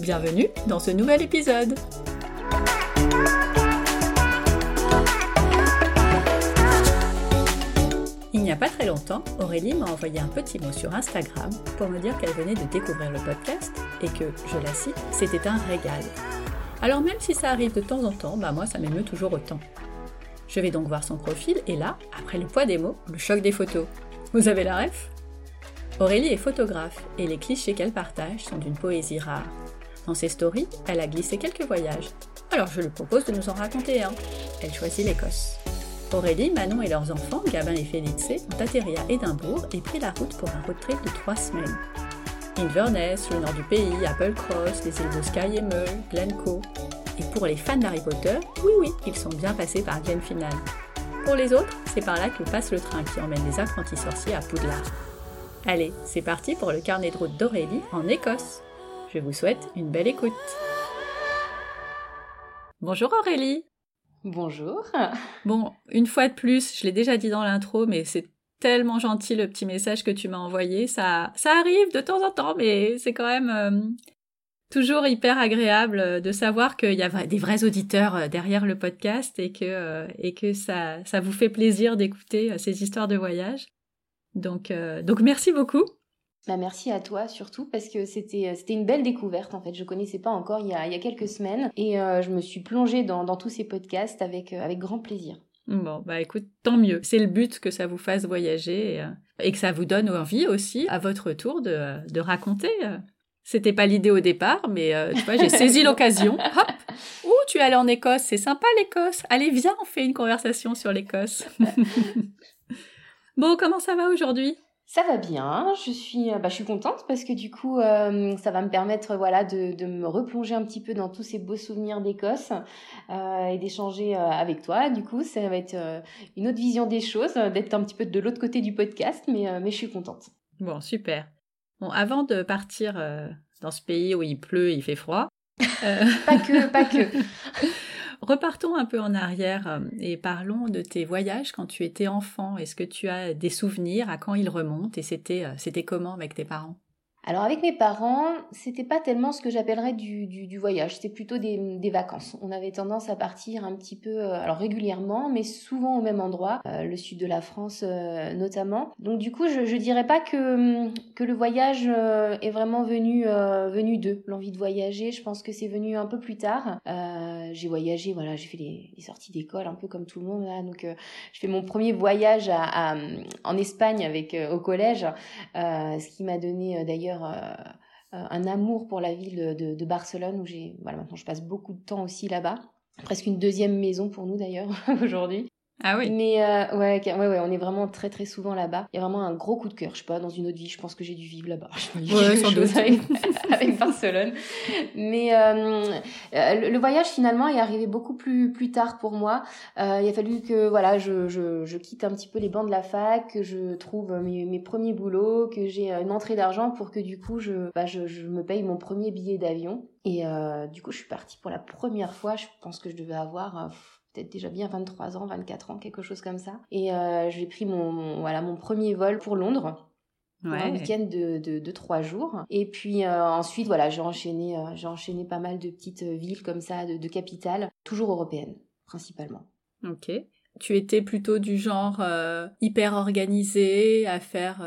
Bienvenue dans ce nouvel épisode Il n'y a pas très longtemps, Aurélie m'a envoyé un petit mot sur Instagram pour me dire qu'elle venait de découvrir le podcast et que, je la cite, c'était un régal. Alors même si ça arrive de temps en temps, bah moi ça m'émeut toujours autant. Je vais donc voir son profil et là, après le poids des mots, le choc des photos. Vous avez la ref? Aurélie est photographe et les clichés qu'elle partage sont d'une poésie rare. Dans ses stories, elle a glissé quelques voyages. Alors je lui propose de nous en raconter un. Elle choisit l'Écosse. Aurélie, Manon et leurs enfants, Gabin et Félix, ont atterri à Édimbourg et pris la route pour un road trip de trois semaines. Inverness, le nord du pays, Applecross, les îles de Skye et Mull, Glencoe. Et pour les fans d'Harry Potter, oui oui, ils sont bien passés par Glenfinnan. Pour les autres, c'est par là que passe le train qui emmène les apprentis sorciers à Poudlard. Allez, c'est parti pour le carnet de route d'Aurélie en Écosse. Je vous souhaite une belle écoute. Bonjour Aurélie Bonjour. Bon, une fois de plus, je l'ai déjà dit dans l'intro, mais c'est tellement gentil le petit message que tu m'as envoyé. Ça, ça arrive de temps en temps, mais c'est quand même euh, toujours hyper agréable de savoir qu'il y a des vrais auditeurs euh, derrière le podcast et que, euh, et que ça, ça vous fait plaisir d'écouter ces histoires de voyage. Donc, donc merci beaucoup. Bah merci à toi surtout parce que c'était euh, c'était une belle découverte en fait. Je connaissais pas encore il y a, il y a quelques semaines et euh, je me suis plongée dans, dans tous ces podcasts avec euh, avec grand plaisir. Bon bah écoute tant mieux. C'est le but que ça vous fasse voyager et, et, que ça vous donne envie aussi à votre tour de, de raconter. C'était pas l'idée au départ, mais tu vois j'ai saisi l'occasion. Hop. Ouh tu es allé en Écosse, c'est sympa l'Écosse. Allez viens on fait une conversation sur l'Écosse. bon comment ça va aujourd'hui? Ça va bien, je suis, euh, bah, je suis contente parce que du coup, euh, ça va me permettre voilà, de, de, me replonger un petit peu dans tous ces beaux souvenirs d'Écosse euh, et d'échanger euh, avec toi. Du coup, ça va être une autre vision des choses, d'être un petit peu de l'autre côté du podcast, mais, mais je suis contente. Bon, super. Bon, avant de partir dans ce pays où il pleut, il fait froid. pas que, pas que. Repartons un peu en arrière euh, et parlons de tes voyages quand tu étais enfant. Est-ce que tu as des souvenirs? À quand ils remontent? Et c'était, euh, c'était comment avec tes parents? Alors avec mes parents, c'était pas tellement ce que j'appellerais du, voyage, c'était plutôt des, vacances. On avait tendance à partir un petit peu, euh, alors régulièrement, mais souvent au même endroit, euh, le sud de la France euh, notamment. Donc du coup, je, je dirais pas que que le voyage est vraiment venu venu d'eux. L'envie de voyager, je pense que c'est venu un peu plus tard. j'ai voyagé, voilà, j'ai fait les, sorties d'école un peu comme tout le monde là. Donc je fais mon premier voyage en Espagne avec au collège, ce qui m'a donné d'ailleurs euh, euh, un amour pour la ville de, Barcelone où j'ai voilà maintenant je passe beaucoup de temps aussi là-bas. Presque une deuxième maison pour nous d'ailleurs aujourd'hui ah oui. Mais euh, ouais, ouais, ouais, on est vraiment très très souvent là-bas. Il y a vraiment un gros coup de cœur. Je sais pas, dans une autre vie, je pense que j'ai dû vivre là-bas. Ouais, sans doute. Avec, avec, Barcelone. Mais euh, le, le, voyage finalement est arrivé beaucoup plus plus tard pour moi. Euh, il a fallu que voilà, je, je, je, quitte un petit peu les bancs de la fac, que je trouve mes, mes premiers boulots, que j'ai une entrée d'argent pour que du coup je, bah, je, je me paye mon premier billet d'avion. Et euh, du coup, je suis partie pour la première fois. Je pense que je devais avoir peut-être déjà bien 23 ans, 24 ans, quelque chose comme ça. Et euh, j'ai pris mon, voilà, mon premier vol pour Londres. Un week-end de, de, de, trois jours. Et puis euh, ensuite, voilà, j'ai enchaîné, euh, j'ai enchaîné pas mal de petites villes comme ça, de, de capitales, toujours européennes, principalement. Ok. tu étais plutôt du genre euh, hyper organisé, à faire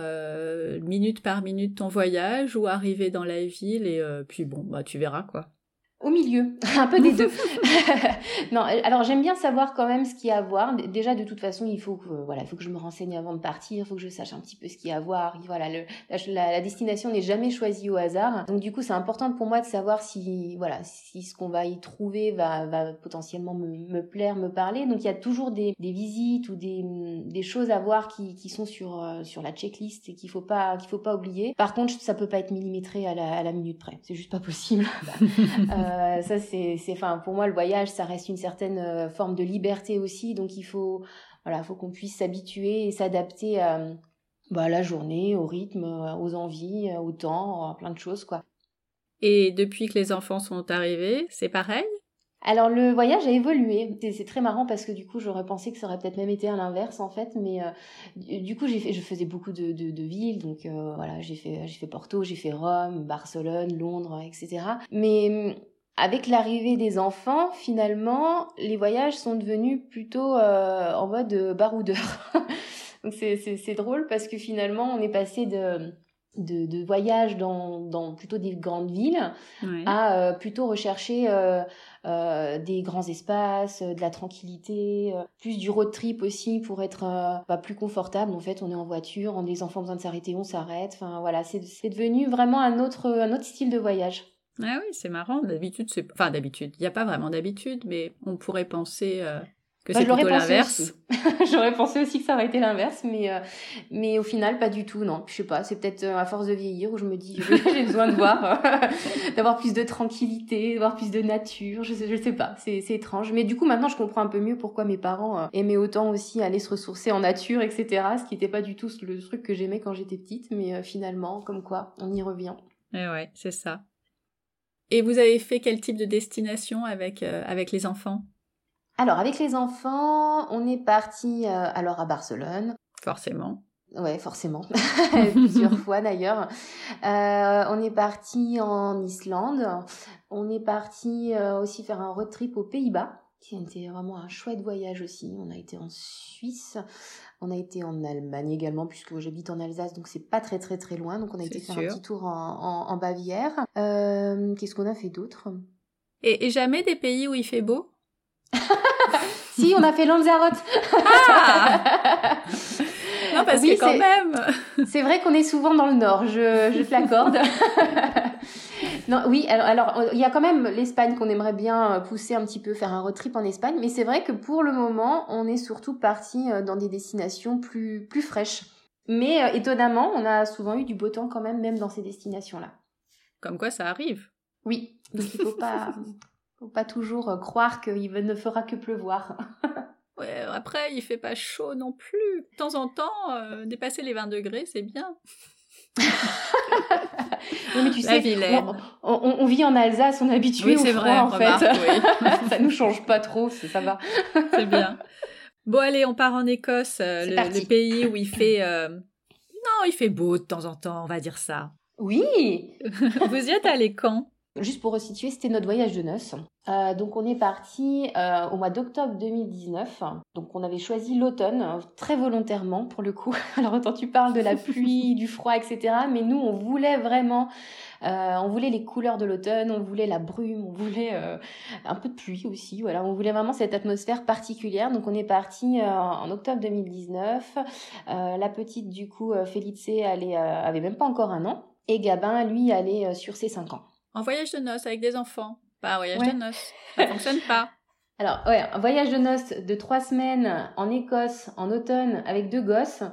minute par minute ton voyage, ou arriver dans la ville et puis bon, bah tu verras quoi. Au milieu, un peu des deux. non, alors j'aime bien savoir quand même ce qu'il y a à voir. Déjà, de toute façon, il faut que voilà, il faut que je me renseigne avant de partir, il faut que je sache un petit peu ce qu'il y a à voir. Voilà, le, la, la, destination n'est jamais choisie au hasard. Donc du coup, c'est important pour moi de savoir si voilà, si ce qu'on va y trouver va, va potentiellement me, me, plaire, me parler. Donc il y a toujours des, des visites ou des, des choses à voir qui, qui sont sur euh, sur la checklist et qu'il faut pas qu'il faut pas oublier. Par contre, ça peut pas être millimétré à la, à la minute près. C'est juste pas possible. euh, euh, ça, c'est, enfin, pour moi, le voyage, ça reste une certaine euh, forme de liberté aussi. Donc, il faut, voilà, faut qu'on puisse s'habituer et s'adapter à, bah, la journée, au rythme, euh, aux envies, au temps, plein de choses, quoi. Et depuis que les enfants sont arrivés, c'est pareil? Alors le voyage a évolué. C'est très marrant parce que du coup j'aurais pensé que ça aurait peut-être même été à l'inverse en fait, mais du coup j'ai fait, je faisais beaucoup de, de, villes, donc voilà j'ai fait j'ai fait Porto, j'ai fait Rome, Barcelone, Londres, etc. Mais avec l'arrivée des enfants, finalement, les voyages sont devenus plutôt euh, en mode euh, baroudeur. Donc c'est drôle parce que finalement, on est passé de, de, de voyages dans, dans plutôt des grandes villes à euh, plutôt rechercher euh, euh, des grands espaces, de la tranquillité, plus du road trip aussi pour être bah, plus confortable. En fait, on est en voiture, on a des enfants besoin de s'arrêter, on s'arrête. Enfin voilà, c'est devenu vraiment un autre, un autre style de voyage. Ah oui, c'est marrant. D'habitude, c'est. Enfin, d'habitude. Il n'y a pas vraiment d'habitude, mais on pourrait penser euh, que bah, c'est plutôt l'inverse. J'aurais pensé aussi que ça aurait été l'inverse, mais, euh, mais au final, pas du tout, non. Je sais pas, c'est peut-être euh, à force de vieillir où je me dis, j'ai besoin de voir, d'avoir plus de tranquillité, d'avoir plus de nature. Je sais, je sais pas, c'est étrange. Mais du coup, maintenant, je comprends un peu mieux pourquoi mes parents aimaient autant aussi aller se ressourcer en nature, etc. Ce qui n'était pas du tout le truc que j'aimais quand j'étais petite, mais finalement, comme quoi, on y revient. Et eh ouais, c'est ça. Et vous avez fait quel type de destination avec, euh, avec les enfants? Alors, avec les enfants, on est parti euh, alors à Barcelone. Forcément. Ouais, forcément. Plusieurs fois d'ailleurs. Euh, on est parti en Islande. On est parti aussi faire un road trip aux Pays-Bas, qui était vraiment un chouette voyage aussi. On a été en Suisse. On a été en Allemagne également, puisque j'habite en Alsace, donc c'est pas très très très loin. Donc on a été faire un petit tour en, Bavière. Euh, qu'est-ce qu'on a fait d'autre? Et, jamais des pays où il fait beau? Si, on a fait Lanzarote. Ah non, parce que quand même. c'est vrai qu'on est souvent dans le nord, je, je te l'accorde. Non, oui, alors, il y a quand même l'Espagne qu'on aimerait bien euh, pousser un petit peu, faire un road trip en Espagne, mais c'est vrai que pour le moment, on est surtout parti euh, dans des destinations plus, plus fraîches. Mais euh, étonnamment, on a souvent eu du beau temps quand même, même dans ces destinations-là. Comme quoi, ça arrive. Oui, donc il faut pas, faut pas toujours croire qu'il ne fera que pleuvoir. ouais, après, il fait pas chaud non plus. De temps en temps, dépasser les 20 degrés, c'est bien. mais tu sais, on, vit en Alsace, on est habitué au froid en fait. ça nous change pas trop, ça va. c'est bien. Bon allez, on part en Écosse, euh, le, pays où il fait... Euh, non, il fait beau de temps en temps, on va dire ça. Oui Vous y êtes allé quand? Juste pour resituer, c'était notre voyage de noces. Euh, donc on est parti euh, au mois d'octobre 2019. Donc on avait choisi l'automne très volontairement pour le coup. Alors autant tu parles de la pluie, du froid, etc. Mais nous on voulait vraiment, euh, on voulait les couleurs de l'automne, on voulait la brume, on voulait un peu de pluie aussi. Voilà, on voulait vraiment cette atmosphère particulière. Donc on est parti en octobre 2019. la petite du coup, Felice, elle avait même pas encore un an. Et Gabin, lui, allait sur ses cinq ans. En voyage de noces avec des enfants, pas un voyage de noces. Ça fonctionne pas. Alors, ouais, un voyage de noces de trois semaines en Écosse en automne avec deux gosses.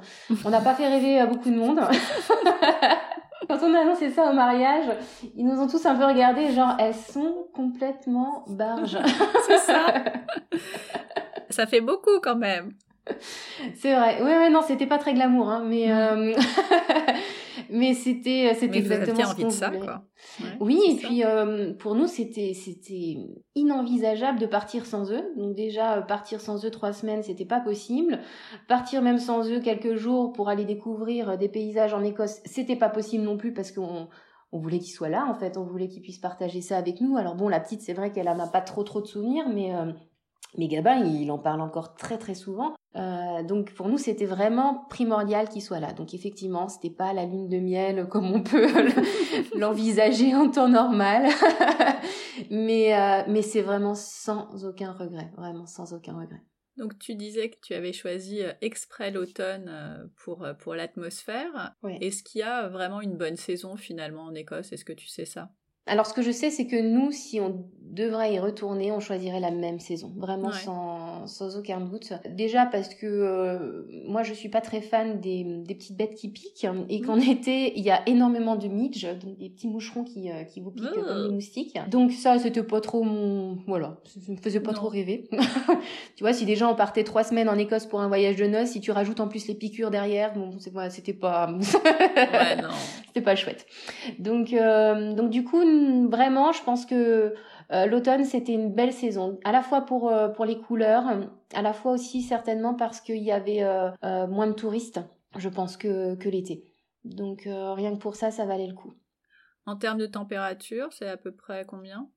On n'a pas fait rêver à beaucoup de monde. Quand on a annoncé ça au mariage, ils nous ont tous un peu regardé, genre, elles sont complètement barges. C'est ça. ça fait beaucoup quand même. C'est vrai. Oui, ouais, non, c'était pas très glamour, hein, mais euh, mais c'était c'était exactement ce qu'on ça, Quoi. oui, et puis euh, pour nous c'était c'était inenvisageable de partir sans eux. Donc déjà euh, partir sans eux trois semaines, c'était pas possible. Partir même sans eux quelques jours pour aller découvrir des paysages en Écosse, c'était pas possible non plus parce qu'on on voulait qu'ils soient là en fait, on voulait qu'ils puissent partager ça avec nous. Alors bon, la petite, c'est vrai qu'elle en a pas trop trop de souvenirs, mais Mais Gabin, il en parle encore très très souvent. Euh, donc pour nous, c'était vraiment primordial qu'il soit là. Donc effectivement, c'était pas la lune de miel comme on peut l'envisager en temps normal, mais euh, mais c'est vraiment sans aucun regret, vraiment sans aucun regret. Donc tu disais que tu avais choisi euh, exprès l'automne pour pour l'atmosphère. Est-ce qu'il y a vraiment une bonne saison finalement en Écosse? Est-ce que tu sais ça? Alors, ce que je sais, c'est que nous, si on devrait y retourner, on choisirait la même saison, vraiment sans, sans aucun doute. Déjà parce que euh, moi, je suis pas très fan des, des petites bêtes qui piquent et qu'en mmh. été, il y a énormément de midge, donc des petits moucherons qui, euh, qui vous piquent comme des moustiques. Donc ça, c'était pas trop mon... Voilà, ça me faisait pas trop rêver. tu vois, si déjà on partait trois semaines en Écosse pour un voyage de noces, si tu rajoutes en plus les piqûres derrière, bon, c'était pas... ouais, non. C'était pas chouette. Donc, euh, donc du coup, vraiment, je pense que euh, l'automne, c'était une belle saison, à la fois pour, euh, pour les couleurs, à la fois aussi certainement parce qu'il y avait euh, moins de touristes, je pense, que l'été. Donc rien que pour ça, ça valait le coup. En termes de température, c'est à peu près combien?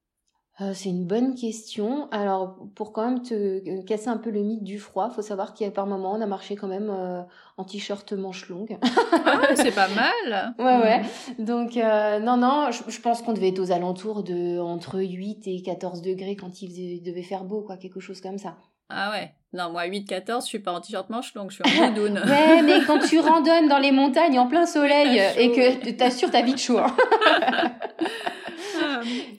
Euh, c'est une bonne question. Alors, pour quand même te euh, casser un peu le mythe du froid, faut savoir qu'il y a par moment, on a marché quand même euh, en t-shirt manche longue. ah, c'est pas mal. Ouais, ouais. Mhm. Donc, non, non, je, pense qu'on devait être aux alentours de entre 8 et 14 degrés quand il devait faire beau, quoi, quelque chose comme ça. Ah ouais. Non, moi 8-14, je suis pas en t-shirt manche longue, je suis en doudoune. ouais, mais quand tu randonnes dans les montagnes en plein soleil et que t'assures ta vie de chaud. Hein.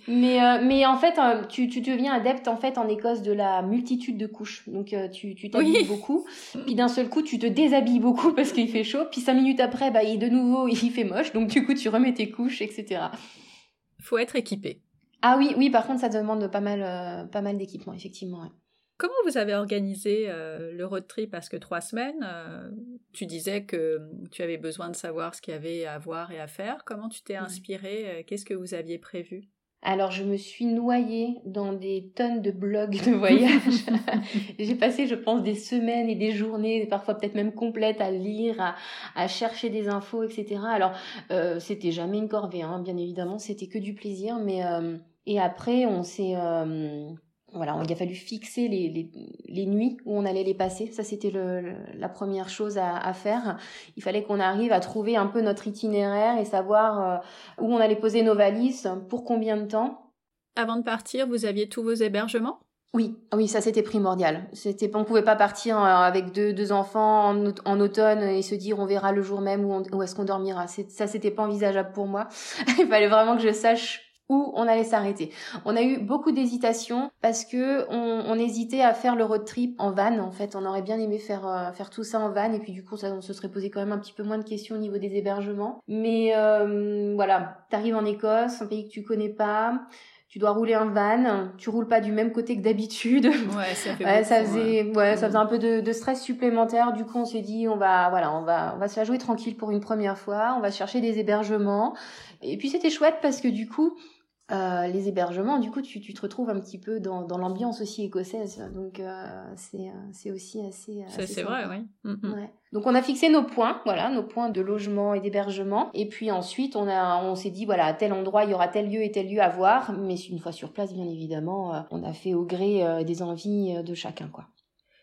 Mais, euh, mais en fait, euh, tu, tu deviens adepte en fait en Écosse de la multitude de couches. Donc euh, tu tu t'habilles beaucoup, puis d'un seul coup tu te déshabilles beaucoup parce qu'il fait chaud, puis cinq minutes après, bah il de nouveau il fait moche, donc du coup tu remets tes couches, etc. Faut être équipé. Ah oui, oui. Par contre, ça demande pas mal, pas mal d'équipement, effectivement. Comment vous avez organisé le road trip Parce que trois semaines, tu disais que tu avais besoin de savoir ce qu'il y avait à voir et à faire. Comment tu t'es inspiré Qu'est-ce que vous aviez prévu? Alors je me suis noyée dans des tonnes de blogs de voyage. J'ai passé, je pense, des semaines et des journées, parfois peut-être même complètes, à lire, à, chercher des infos, etc. Alors euh, c'était jamais une corvée, hein, bien évidemment, c'était que du plaisir. Mais euh, et après, on s'est euh, voilà, il a fallu fixer les, les, les, nuits où on allait les passer. Ça, c'était le, la première chose à, à, faire. Il fallait qu'on arrive à trouver un peu notre itinéraire et savoir euh, où on allait poser nos valises, pour combien de temps. Avant de partir, vous aviez tous vos hébergements? Oui, oui, ça c'était primordial. C'était, on pouvait pas partir euh, avec deux, deux enfants en, en, automne et se dire on verra le jour même où, où est-ce qu'on dormira. Ça c'était pas envisageable pour moi. Il fallait vraiment que je sache où on allait s'arrêter. On a eu beaucoup d'hésitations parce que on, hésitait à faire le road trip en van. En fait, on aurait bien aimé faire euh, faire tout ça en van et puis du coup, ça, on se serait posé quand même un petit peu moins de questions au niveau des hébergements. Mais euh, voilà, t'arrives en Écosse, un pays que tu connais pas. Tu dois rouler un van, tu roules pas du même côté que d'habitude. Ouais, ça fait ça faisait, ouais, ça faisait un peu de, de, stress supplémentaire. Du coup, on s'est dit, on va, voilà, on va, on va se la jouer tranquille pour une première fois. On va chercher des hébergements. Et puis c'était chouette parce que du coup, euh, les hébergements, du coup, tu, tu, te retrouves un petit peu dans, dans l'ambiance aussi écossaise. Donc, euh, c'est, euh, c'est aussi assez. Ça, c'est vrai, oui. Mm, mm. Ouais. Donc, on a fixé nos points, voilà, nos points de logement et d'hébergement. Et puis ensuite, on, a, on s'est dit, voilà, à tel endroit, il y aura tel lieu et tel lieu à voir. Mais une fois sur place, bien évidemment, on a fait au gré des envies de chacun, quoi.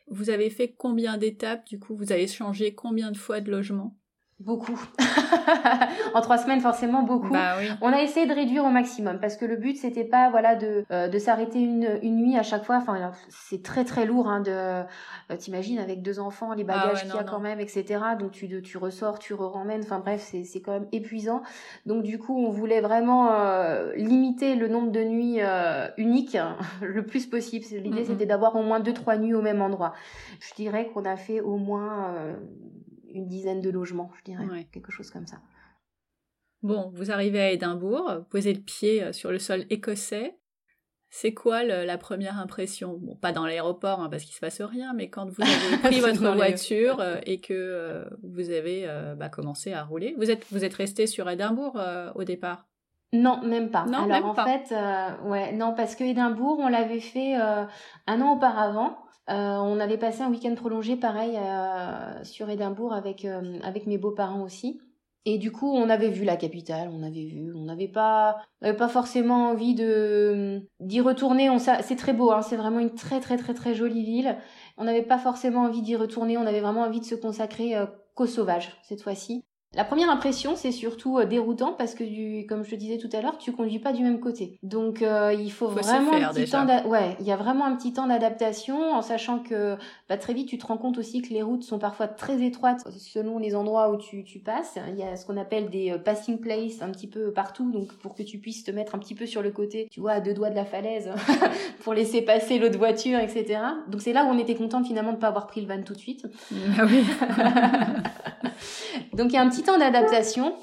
Vous avez fait combien d'étapes, du coup? Vous avez changé combien de fois de logement? Beaucoup. en trois semaines, forcément beaucoup. Bah oui. On a essayé de réduire au maximum parce que le but c'était pas voilà de euh, de s'arrêter une, une nuit à chaque fois. Enfin, c'est très très lourd hein, de euh, t'imagines avec deux enfants, les ah bagages qu'il y a quand même, etc. Donc tu tu ressors, tu re ramènes. Enfin bref, c'est c'est quand même épuisant. Donc du coup, on voulait vraiment euh, limiter le nombre de nuits uniques le plus possible. L'idée c'était d'avoir au moins deux trois nuits au même endroit. Je dirais qu'on a fait au moins une dizaine de logements, je dirais, quelque chose comme ça. Bon, vous arrivez à Édimbourg, vous posez le pied euh, sur le sol écossais. C'est quoi la première impression? Bon, pas dans l'aéroport hein, parce qu'il se passe rien, mais quand vous avez pris votre voiture euh, et que euh, vous avez bah, commencé à rouler, vous êtes vous êtes resté sur Édimbourg au départ? Non, même pas. Non, Alors en fait, ouais, non, parce que Édimbourg, on l'avait fait un an auparavant. Euh, on avait passé un week-end prolongé pareil euh, sur Édimbourg avec, euh, avec mes beaux-parents aussi. Et du coup, on avait vu la capitale, on avait vu, on n'avait pas, pas forcément envie de d'y retourner. C'est très beau, hein, c'est vraiment une très très très très jolie ville. On n'avait pas forcément envie d'y retourner, on avait vraiment envie de se consacrer euh, qu'aux sauvages cette fois-ci. La première impression, c'est surtout euh, déroutant parce que, du, comme je te disais tout à l'heure, tu conduis pas du même côté. Donc, euh, il faut, vraiment un petit temps. Ouais, il y a vraiment un petit temps d'adaptation, en sachant que bah, très vite, tu te rends compte aussi que les routes sont parfois très étroites selon les endroits où tu, tu passes. Il y a ce qu'on appelle des euh, passing places un petit peu partout, donc pour que tu puisses te mettre un petit peu sur le côté, tu vois, à deux doigts de la falaise, pour laisser passer l'autre voiture, etc. Donc c'est là où on était content finalement de pas avoir pris le van tout de suite. Ah oui. donc il y a un petit temps d'adaptation.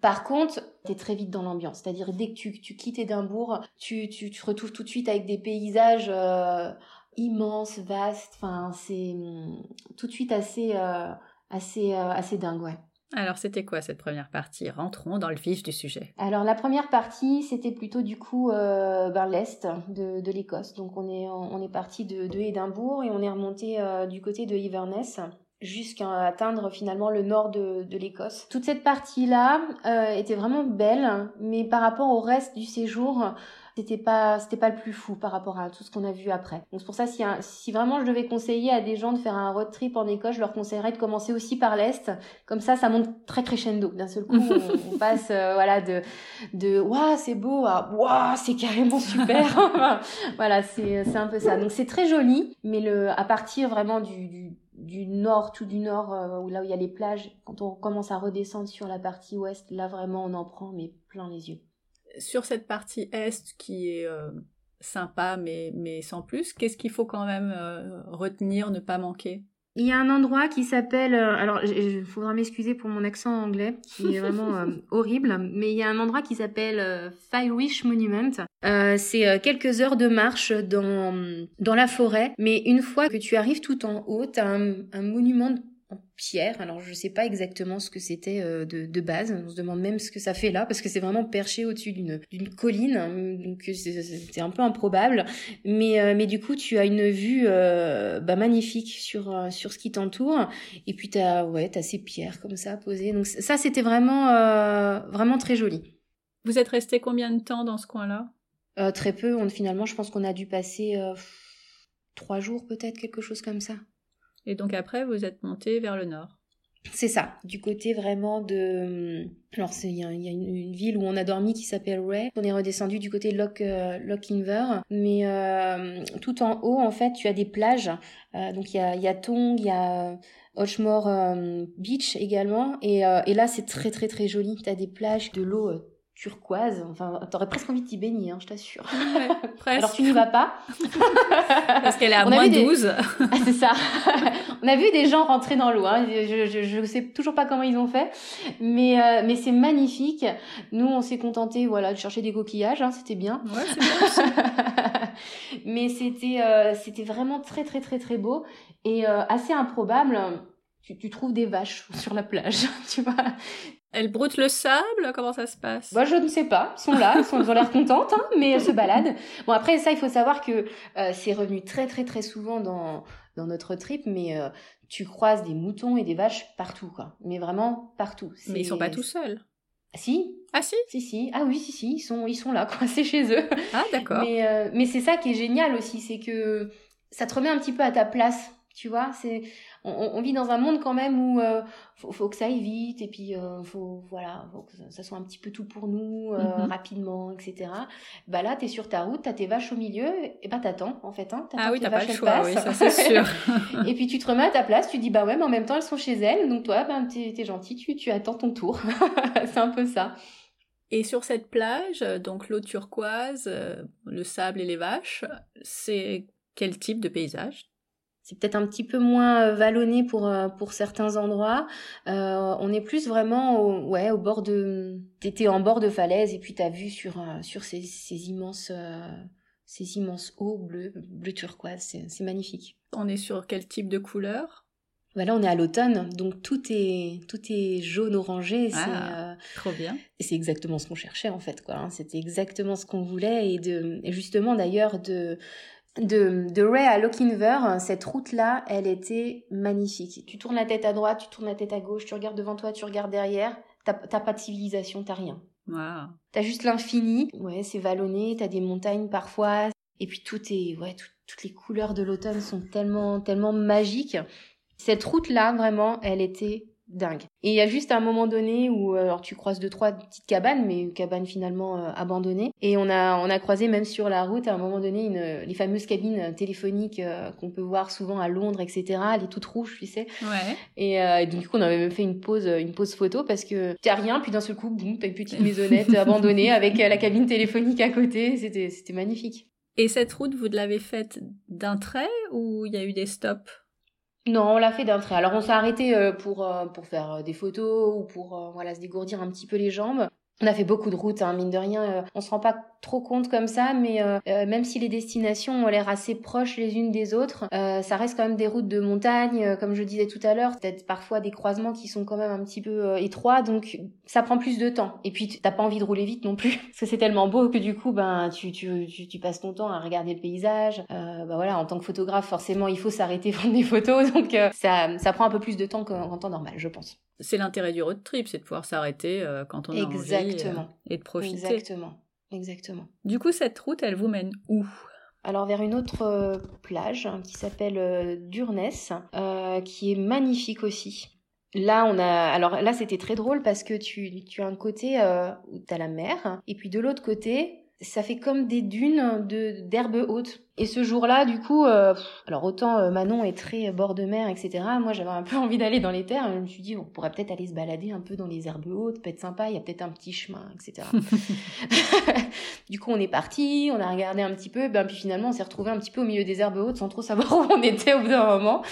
Par contre, tu es très vite dans l'ambiance. C'est-à-dire, dès que tu, tu quittes Édimbourg, tu, tu, tu, te retrouves tout de suite avec des paysages euh, immenses, vastes. Enfin, c'est hum, tout de suite assez, euh, assez, euh, assez dingue, ouais. Alors, c'était quoi cette première partie? Rentrons dans le vif du sujet. Alors, la première partie, c'était plutôt du coup euh, l'est de, de l'Écosse. Donc, on est, on est parti de, de Édimbourg et on est remonté du côté de Inverness jusqu'à atteindre finalement le nord de, de l'Écosse. Toute cette partie-là euh, était vraiment belle, mais par rapport au reste du séjour, c'était pas c'était pas le plus fou par rapport à tout ce qu'on a vu après. Donc c'est pour ça si si vraiment je devais conseiller à des gens de faire un road trip en Écosse, je leur conseillerais de commencer aussi par l'est. Comme ça, ça monte très crescendo. D'un seul coup, on, passe euh, voilà de de waouh c'est beau à waouh c'est carrément super. voilà c'est c'est un peu ça. Donc c'est très joli, mais le à partir vraiment du, du du nord, tout du nord, euh, là où il y a les plages, quand on commence à redescendre sur la partie ouest, là vraiment on en prend mais plein les yeux. Sur cette partie est qui est euh, sympa mais, mais sans plus, qu'est-ce qu'il faut quand même euh, retenir, ne pas manquer? Il y a un endroit qui s'appelle, alors il faudra m'excuser pour mon accent anglais qui est vraiment horrible, mais il y a un endroit qui s'appelle Firewish Monument. c'est quelques heures de marche dans dans la forêt, mais une fois que tu arrives tout en haut, tu as un, un monument en pierre. Alors je sais pas exactement ce que c'était euh, de, de, base. On se demande même ce que ça fait là parce que c'est vraiment perché au-dessus d'une d'une colline, donc c'est un peu improbable. Mais euh, mais du coup tu as une vue euh, bah, magnifique sur sur ce qui t'entoure et puis t'as ouais t'as ces pierres comme ça posées. Donc ça c'était vraiment vraiment très joli. Vous êtes resté combien de temps dans ce coin-là? Très peu. On, finalement je pense qu'on a dû passer trois jours peut-être quelque chose comme ça. Et donc après, vous êtes monté vers le nord. C'est ça, du côté vraiment de... Alors il y a, une, ville où on a dormi qui s'appelle Ray. On est redescendu du côté de Loch, euh, Inver. Mais euh, tout en haut, en fait, tu as des plages. Euh, donc il y a, y Tong, il y a Ochmore Beach également. Et, et là, c'est très très très joli. Tu as des plages, de l'eau turquoise. Enfin, t'aurais presque envie de t'y baigner, hein, je t'assure. Alors tu n'y vas pas. Parce qu'elle est à moins 12. ah, c'est ça. on a vu des gens rentrer dans l'eau. Hein. Je, ne sais toujours pas comment ils ont fait, mais euh, mais c'est magnifique. Nous, on s'est contenté, voilà, de chercher des coquillages. Hein, c'était bien. Ouais, c'est bien. mais c'était euh, c'était vraiment très très très très beau et euh, assez improbable. Tu, tu, trouves des vaches sur la plage, tu vois. Elles broutent le sable Comment ça se passe? Bah je ne sais pas. Elles sont là, elles, sont, ont l'air contentes, hein, mais elles se baladent. Bon après ça, il faut savoir que euh, c'est revenu très très très souvent dans dans notre trip, mais euh, tu croises des moutons et des vaches partout, quoi. Mais vraiment partout. Mais ils sont pas tout seuls. Si. Ah si? Si si. Ah oui si si. Ils sont ils sont là, coincés chez eux. Ah d'accord. Mais euh, mais c'est ça qui est génial aussi, c'est que ça te remet un petit peu à ta place. Tu vois, c'est on, vit dans un monde quand même où euh, faut, que ça aille vite et puis euh, faut voilà faut que ça soit un petit peu tout pour nous euh, mhm. rapidement etc bah là t'es sur ta route t'as tes vaches au milieu et bah t'attends en fait hein. Ah oui t'as pas le choix oui ça c'est sûr. Et puis tu te remets à ta place tu dis bah ouais mais en même temps elles sont chez elles donc toi ben t'es es gentil tu tu attends ton tour. C'est un peu ça. Et sur cette plage, donc l'eau turquoise, le sable et les vaches, c'est quel type de paysage? C'est peut-être un petit peu moins euh, vallonné pour euh, pour certains endroits. Euh, on est plus vraiment au, ouais au bord de t'étais en bord de falaise et puis t'as vu sur sur ces, ces immenses ces immenses eaux bleues bleu turquoise c'est magnifique. On est sur quel type de couleur? Voilà, on est à l'automne, donc tout est tout est jaune orangé. Ah, trop bien. Et c'est exactement ce qu'on cherchait en fait, quoi. Hein. C'était exactement ce qu'on voulait et de et justement d'ailleurs de de, de Ray à Lochinver, cette route-là, elle était magnifique. Tu tournes la tête à droite, tu tournes la tête à gauche, tu regardes devant toi, tu regardes derrière. t'as pas de civilisation, t'as rien. Wow. T'as juste l'infini. Ouais, c'est vallonné, t'as des montagnes parfois. Et puis tout est, ouais, toutes les couleurs de l'automne sont tellement, tellement magiques. Cette route-là, vraiment, elle était dingue. Et il y a juste un moment donné où euh, alors tu croises deux trois petites cabanes mais cabanes finalement euh, abandonnées et on a on a croisé même sur la route à un moment donné une les fameuses cabines téléphoniques euh, qu'on peut voir souvent à Londres etc les toutes rouges tu sais. Ouais. et, du coup on avait même fait une pause une pause photo parce que t'as rien puis d'un seul coup boum t'as une petite maisonnette abandonnée avec la cabine téléphonique à côté. C'était c'était magnifique. Et cette route vous l'avez faite d'un trait ou il y a eu des stops? Non, on l'a fait d'un trait. Alors on s'est arrêté euh, pour, euh, pour faire euh, des photos ou pour voilà se dégourdir un petit peu les jambes. On a fait beaucoup de routes, hein, mine de rien. On se rend pas trop compte comme ça, mais euh, euh, même si les destinations ont l'air assez proches les unes des autres, ça reste quand même des routes de montagne, comme je disais tout à l'heure. Peut-être parfois des croisements qui sont quand même un petit peu étroits, donc ça prend plus de temps. Et puis t'as pas envie de rouler vite non plus, parce que c'est tellement beau que du coup, ben tu, tu, tu, passes ton temps à regarder le paysage. ben voilà, en tant que photographe, forcément, il faut s'arrêter prendre des photos, donc ça, ça prend un peu plus de temps qu'en temps normal, je pense c'est l'intérêt du road trip, c'est de pouvoir s'arrêter euh, quand on a Exactement. envie euh, et de profiter. Exactement. Exactement. Du coup, cette route, elle vous mène où? Alors vers une autre euh, plage hein, qui s'appelle Durness, qui est magnifique aussi. Là, on a, alors là, c'était très drôle parce que tu, tu as un côté où tu as la mer, et puis de l'autre côté, ça fait comme des dunes de d'herbes hautes. Et ce jour-là, du coup, euh, alors autant euh, Manon est très bord de mer, etc. Moi, j'avais un peu envie d'aller dans les terres. Je me suis dit, on pourrait peut-être aller se balader un peu dans les herbes hautes, peut-être sympa. Il y a peut-être un petit chemin, etc. du coup, on est parti, on a regardé un petit peu, ben puis finalement, on s'est retrouvé un petit peu au milieu des herbes hautes sans trop savoir où on était au bout d'un moment.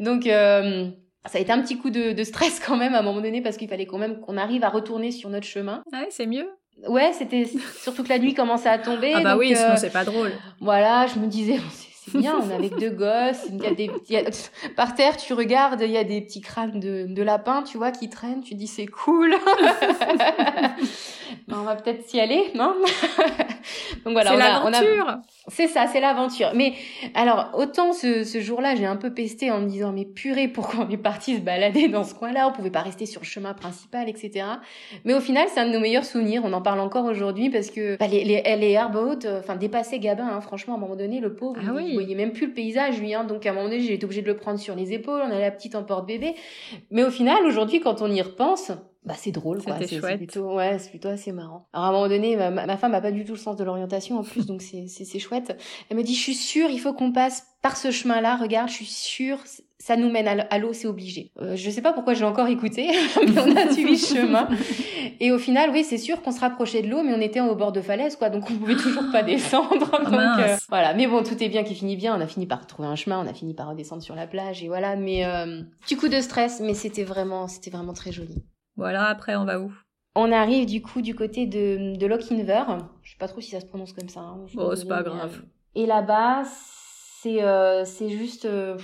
Donc euh, ça a été un petit coup de, de, stress quand même à un moment donné parce qu'il fallait quand même qu'on arrive à retourner sur notre chemin. Ah ouais, c'est mieux. Ouais, c'était surtout que la nuit commençait à tomber. Ah bah oui, sinon euh, c'est pas drôle. Voilà, je me disais, c'est bien, on est avec deux gosses. Il y a des, par terre, tu regardes, il y a des petits crânes de, de lapins, tu vois, qui traînent. Tu dis, c'est cool. on va peut-être s'y aller, non Donc voilà, c'est l'aventure. C'est ça, c'est l'aventure. Mais alors, autant ce, ce jour-là, j'ai un peu pesté en me disant, mais purée, pourquoi on est parti se balader dans ce coin-là? On pouvait pas rester sur le chemin principal, etc. Mais au final, c'est un de nos meilleurs souvenirs. On en parle encore aujourd'hui parce que bah, les, les, les airboats, euh, enfin, dépassaient Gabin, hein, franchement, à un moment donné, le pauvre, ah il, voyait même plus le paysage, lui. Hein, donc à un moment donné, j'ai été obligée de le prendre sur les épaules. On a la petite en porte-bébé. Mais au final, aujourd'hui, quand on y repense, bah c'est drôle quoi c'est plutôt ouais c'est plutôt assez marrant alors à un moment donné ma, ma femme a pas du tout le sens de l'orientation en plus donc c'est c'est chouette elle me dit je suis sûre il faut qu'on passe par ce chemin là regarde je suis sûre ça nous mène à l'eau, c'est obligé. Euh, je sais pas pourquoi j'ai encore écouté, mais on a suivi le chemin. Et au final, oui, c'est sûr qu'on se rapprochait de l'eau, mais on était au bord de falaise, quoi, donc on pouvait toujours pas descendre. Ah, donc, euh, voilà. Mais bon, tout est bien qui finit bien. On a fini par trouver un chemin, on a fini par redescendre sur la plage, et voilà. Mais euh, petit coup de stress, mais c'était vraiment, c'était vraiment très joli. Voilà, après, on va où? On arrive du coup du côté de, de Lochinver. Je sais pas trop si ça se prononce comme ça. Hein. Oh, c'est pas grave. Et là-bas, c'est euh, juste euh,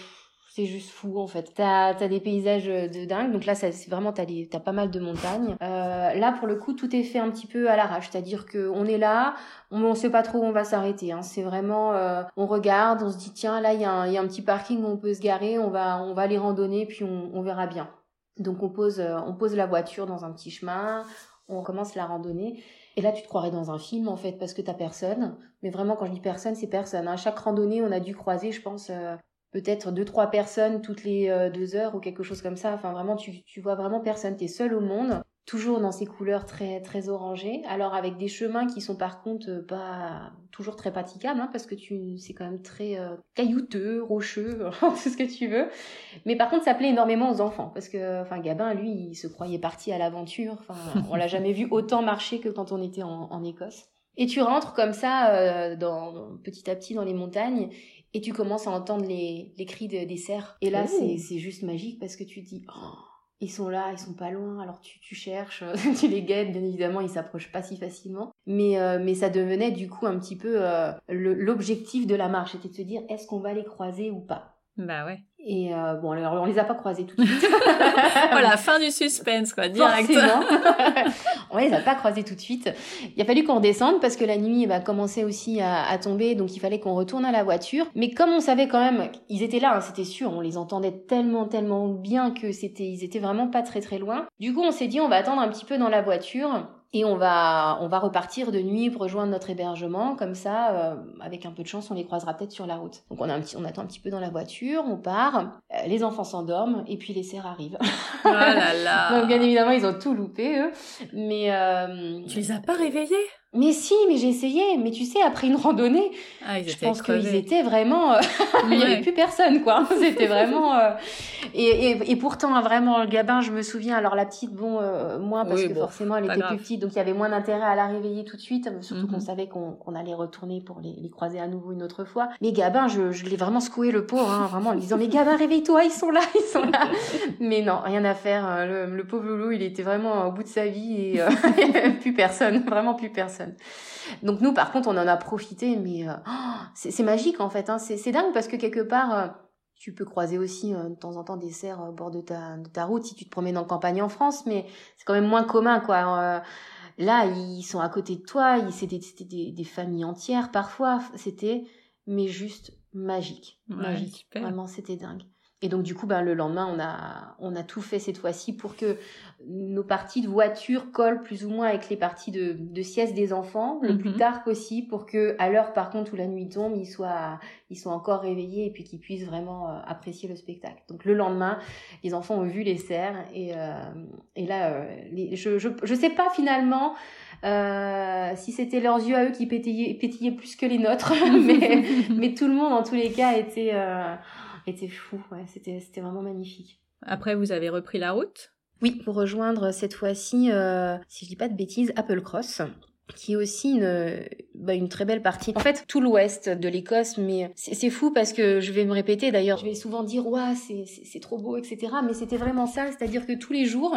c'est juste fou en fait. T'as as des paysages de dingue. Donc là, c'est vraiment t'as as pas mal de montagnes. Euh, là, pour le coup, tout est fait un petit peu à l'arrache. C'est-à-dire que on est là, on, on sait pas trop où on va s'arrêter. Hein. C'est vraiment, euh, on regarde, on se dit tiens là, il y, a un, y a un petit parking où on peut se garer. On va on va aller randonner puis on, on verra bien. Donc on pose, euh, on pose la voiture dans un petit chemin, on commence la randonnée. Et là, tu te croirais dans un film, en fait, parce que t'as personne. Mais vraiment, quand je dis personne, c'est personne. À hein. chaque randonnée, on a dû croiser, je pense, euh, peut-être deux, trois personnes toutes les euh, deux heures ou quelque chose comme ça. Enfin, vraiment, tu, tu vois vraiment personne. T'es seul au monde toujours dans ces couleurs très très orangées. Alors avec des chemins qui sont par contre euh, pas toujours très praticables, hein, parce que tu c'est quand même très euh, caillouteux, rocheux, tout ce que tu veux. Mais par contre, ça plaît énormément aux enfants, parce que enfin Gabin, lui, il se croyait parti à l'aventure. Enfin, on l'a jamais vu autant marcher que quand on était en, Écosse. Et tu rentres comme ça, euh, dans, petit à petit dans les montagnes, et tu commences à entendre les, les cris des cerfs. Et là, oh. c'est juste magique parce que tu dis, oh, ils sont là, ils sont pas loin, alors tu, tu cherches, tu les guettes, bien évidemment, ils s'approchent pas si facilement. Mais, euh, mais ça devenait du coup un petit peu euh, l'objectif de la marche, c'était de se dire est-ce qu'on va les croiser ou pas? Bah ouais. Et euh, bon, alors, on les a pas croisés tout de suite. voilà, fin du suspense, quoi, direct. on les a pas croisés tout de suite. Il a fallu qu'on redescende parce que la nuit bah, commençait aussi à, à, tomber, donc il fallait qu'on retourne à la voiture. Mais comme on savait quand même, ils étaient là, hein, c'était sûr, on les entendait tellement, tellement bien que c'était, ils étaient vraiment pas très, très loin. Du coup, on s'est dit, on va attendre un petit peu dans la voiture et on va, on va repartir de nuit pour rejoindre notre hébergement. Comme ça, euh, avec un peu de chance, on les croisera peut-être sur la route. Donc on, a un petit, on attend un petit peu dans la voiture, on part, euh, les enfants s'endorment et puis les cerfs arrivent. Oh là là. Donc bien évidemment, ils ont tout loupé, eux. Mais... Euh... Tu les as pas réveillés? Mais si, mais j'ai essayé. Mais tu sais, après une randonnée, ah, je pense qu'ils étaient vraiment. Euh, il n'y avait plus personne, quoi. C'était vraiment. Euh, et, et, et, pourtant, vraiment, le gabin, je me souviens. Alors la petite, bon, euh, moins parce que forcément, elle était plus petite, donc il y avait moins d'intérêt à la réveiller tout de suite. Surtout qu'on mhm. savait qu'on allait retourner pour les, les, croiser à nouveau une autre fois. Mais gabin, je, je l'ai vraiment secoué le pauvre, hein, vraiment en lui disant mais gabin, réveille-toi, ils sont là, ils sont là. mais non, rien à faire. Le, le, pauvre loulou, il était vraiment au bout de sa vie et plus personne, vraiment plus personne. Donc nous, par contre, on en a profité, mais euh, oh, c'est magique en fait. Hein. C'est dingue parce que quelque part, euh, tu peux croiser aussi euh, de temps en temps des cerfs au bord de ta, de ta route si tu te promènes en campagne en France, mais c'est quand même moins commun, quoi. là, ils sont à côté de toi, des, des, des, familles entières parfois. C'était, mais juste magique, magique. Vraiment, c'était dingue. Et donc du coup, ben, le lendemain, on a, on a tout fait cette fois-ci pour que nos parties de voiture collent plus ou moins avec les parties de, de sieste des enfants, le plus mhm. tard possible, pour que à l'heure par contre où la nuit tombe, ils soient, ils soient encore réveillés et puis qu'ils puissent vraiment euh, apprécier le spectacle. Donc le lendemain, les enfants ont vu les cerfs et, euh, et là, euh, les, je, je, je sais pas finalement. Si c'était leurs yeux à eux qui pétillaient, pétillaient plus que les nôtres, mais, mais tout le monde en tous les cas était, était fou. Ouais, c'était, c'était vraiment magnifique. Après, vous avez repris la route? Oui, pour rejoindre cette fois-ci, euh, si je dis pas de bêtises, Apple Cross qui est aussi une, bah, une très belle partie. En fait, tout l'ouest de l'Écosse, mais c'est fou parce que je vais me répéter d'ailleurs, je vais souvent dire, ouais, c'est trop beau, etc. Mais c'était vraiment ça, c'est-à-dire que tous les jours,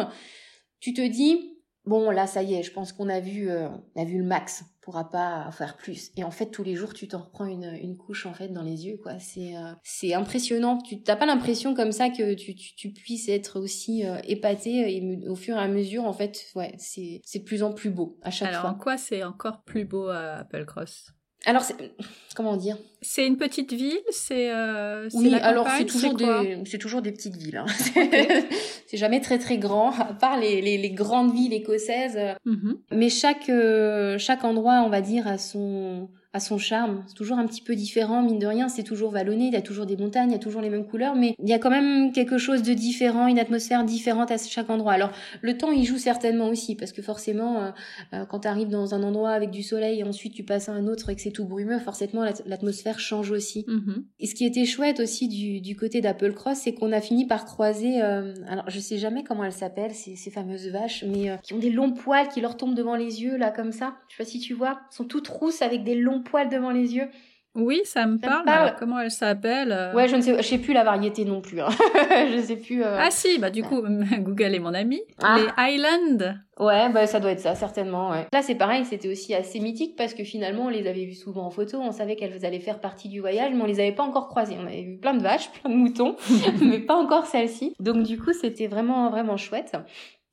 tu te dis, bon là ça y est, je pense qu'on a vu euh, on a vu le max, on pourra pas faire plus. Et en fait tous les jours tu t'en reprends une, une couche en fait dans les yeux quoi. C'est euh, c'est impressionnant. Tu t'as pas l'impression comme ça que tu, tu, tu puisses être aussi euh, épaté et au fur et à mesure en fait ouais c'est c'est de plus en plus beau à chaque fois. Alors en quoi c'est encore plus beau à Applecross? Alors, comment dire? C'est une petite ville, c'est euh, oui. alors c'est toujours des, c'est toujours des petites villes. Hein. c'est jamais très très grand, à part les, les, les grandes villes écossaises. Mm-hmm. Mais chaque euh, chaque endroit, on va dire, a son à son charme. C'est toujours un petit peu différent, mine de rien, c'est toujours vallonné, il y a toujours des montagnes, il y a toujours les mêmes couleurs, mais il y a quand même quelque chose de différent, une atmosphère différente à chaque endroit. Alors, le temps, il joue certainement aussi, parce que forcément, euh, euh, quand tu arrives dans un endroit avec du soleil et ensuite tu passes à un autre et que c'est tout brumeux, forcément, l'atmosphère change aussi. Mm-hmm. Et ce qui était chouette aussi du, du côté d'Apple Cross, c'est qu'on a fini par croiser, euh, alors je sais jamais comment elles s'appellent, ces, ces fameuses vaches, mais qui ont des longs poils qui leur tombent devant les yeux, là, comme ça. Je sais pas si tu vois, sont toutes rousses avec des longs poils devant les yeux. Oui, ça me parle. comment elle s'appelle euh Ouais, je ne sais, je sais plus la variété non plus. Hein. je sais plus. Euh. Ah si, bah du coup, Google est mon ami. Ah. Les Highlands. Ouais, bah ça doit être ça certainement. Ouais. Là, c'est pareil, c'était aussi assez mythique parce que finalement, on les avait vues souvent en photo, on savait qu'elles allaient faire partie du voyage, mais on les avait pas encore croisées. On avait vu plein de vaches, plein de moutons, mais pas encore celle-ci. Donc du coup, c'était vraiment vraiment chouette.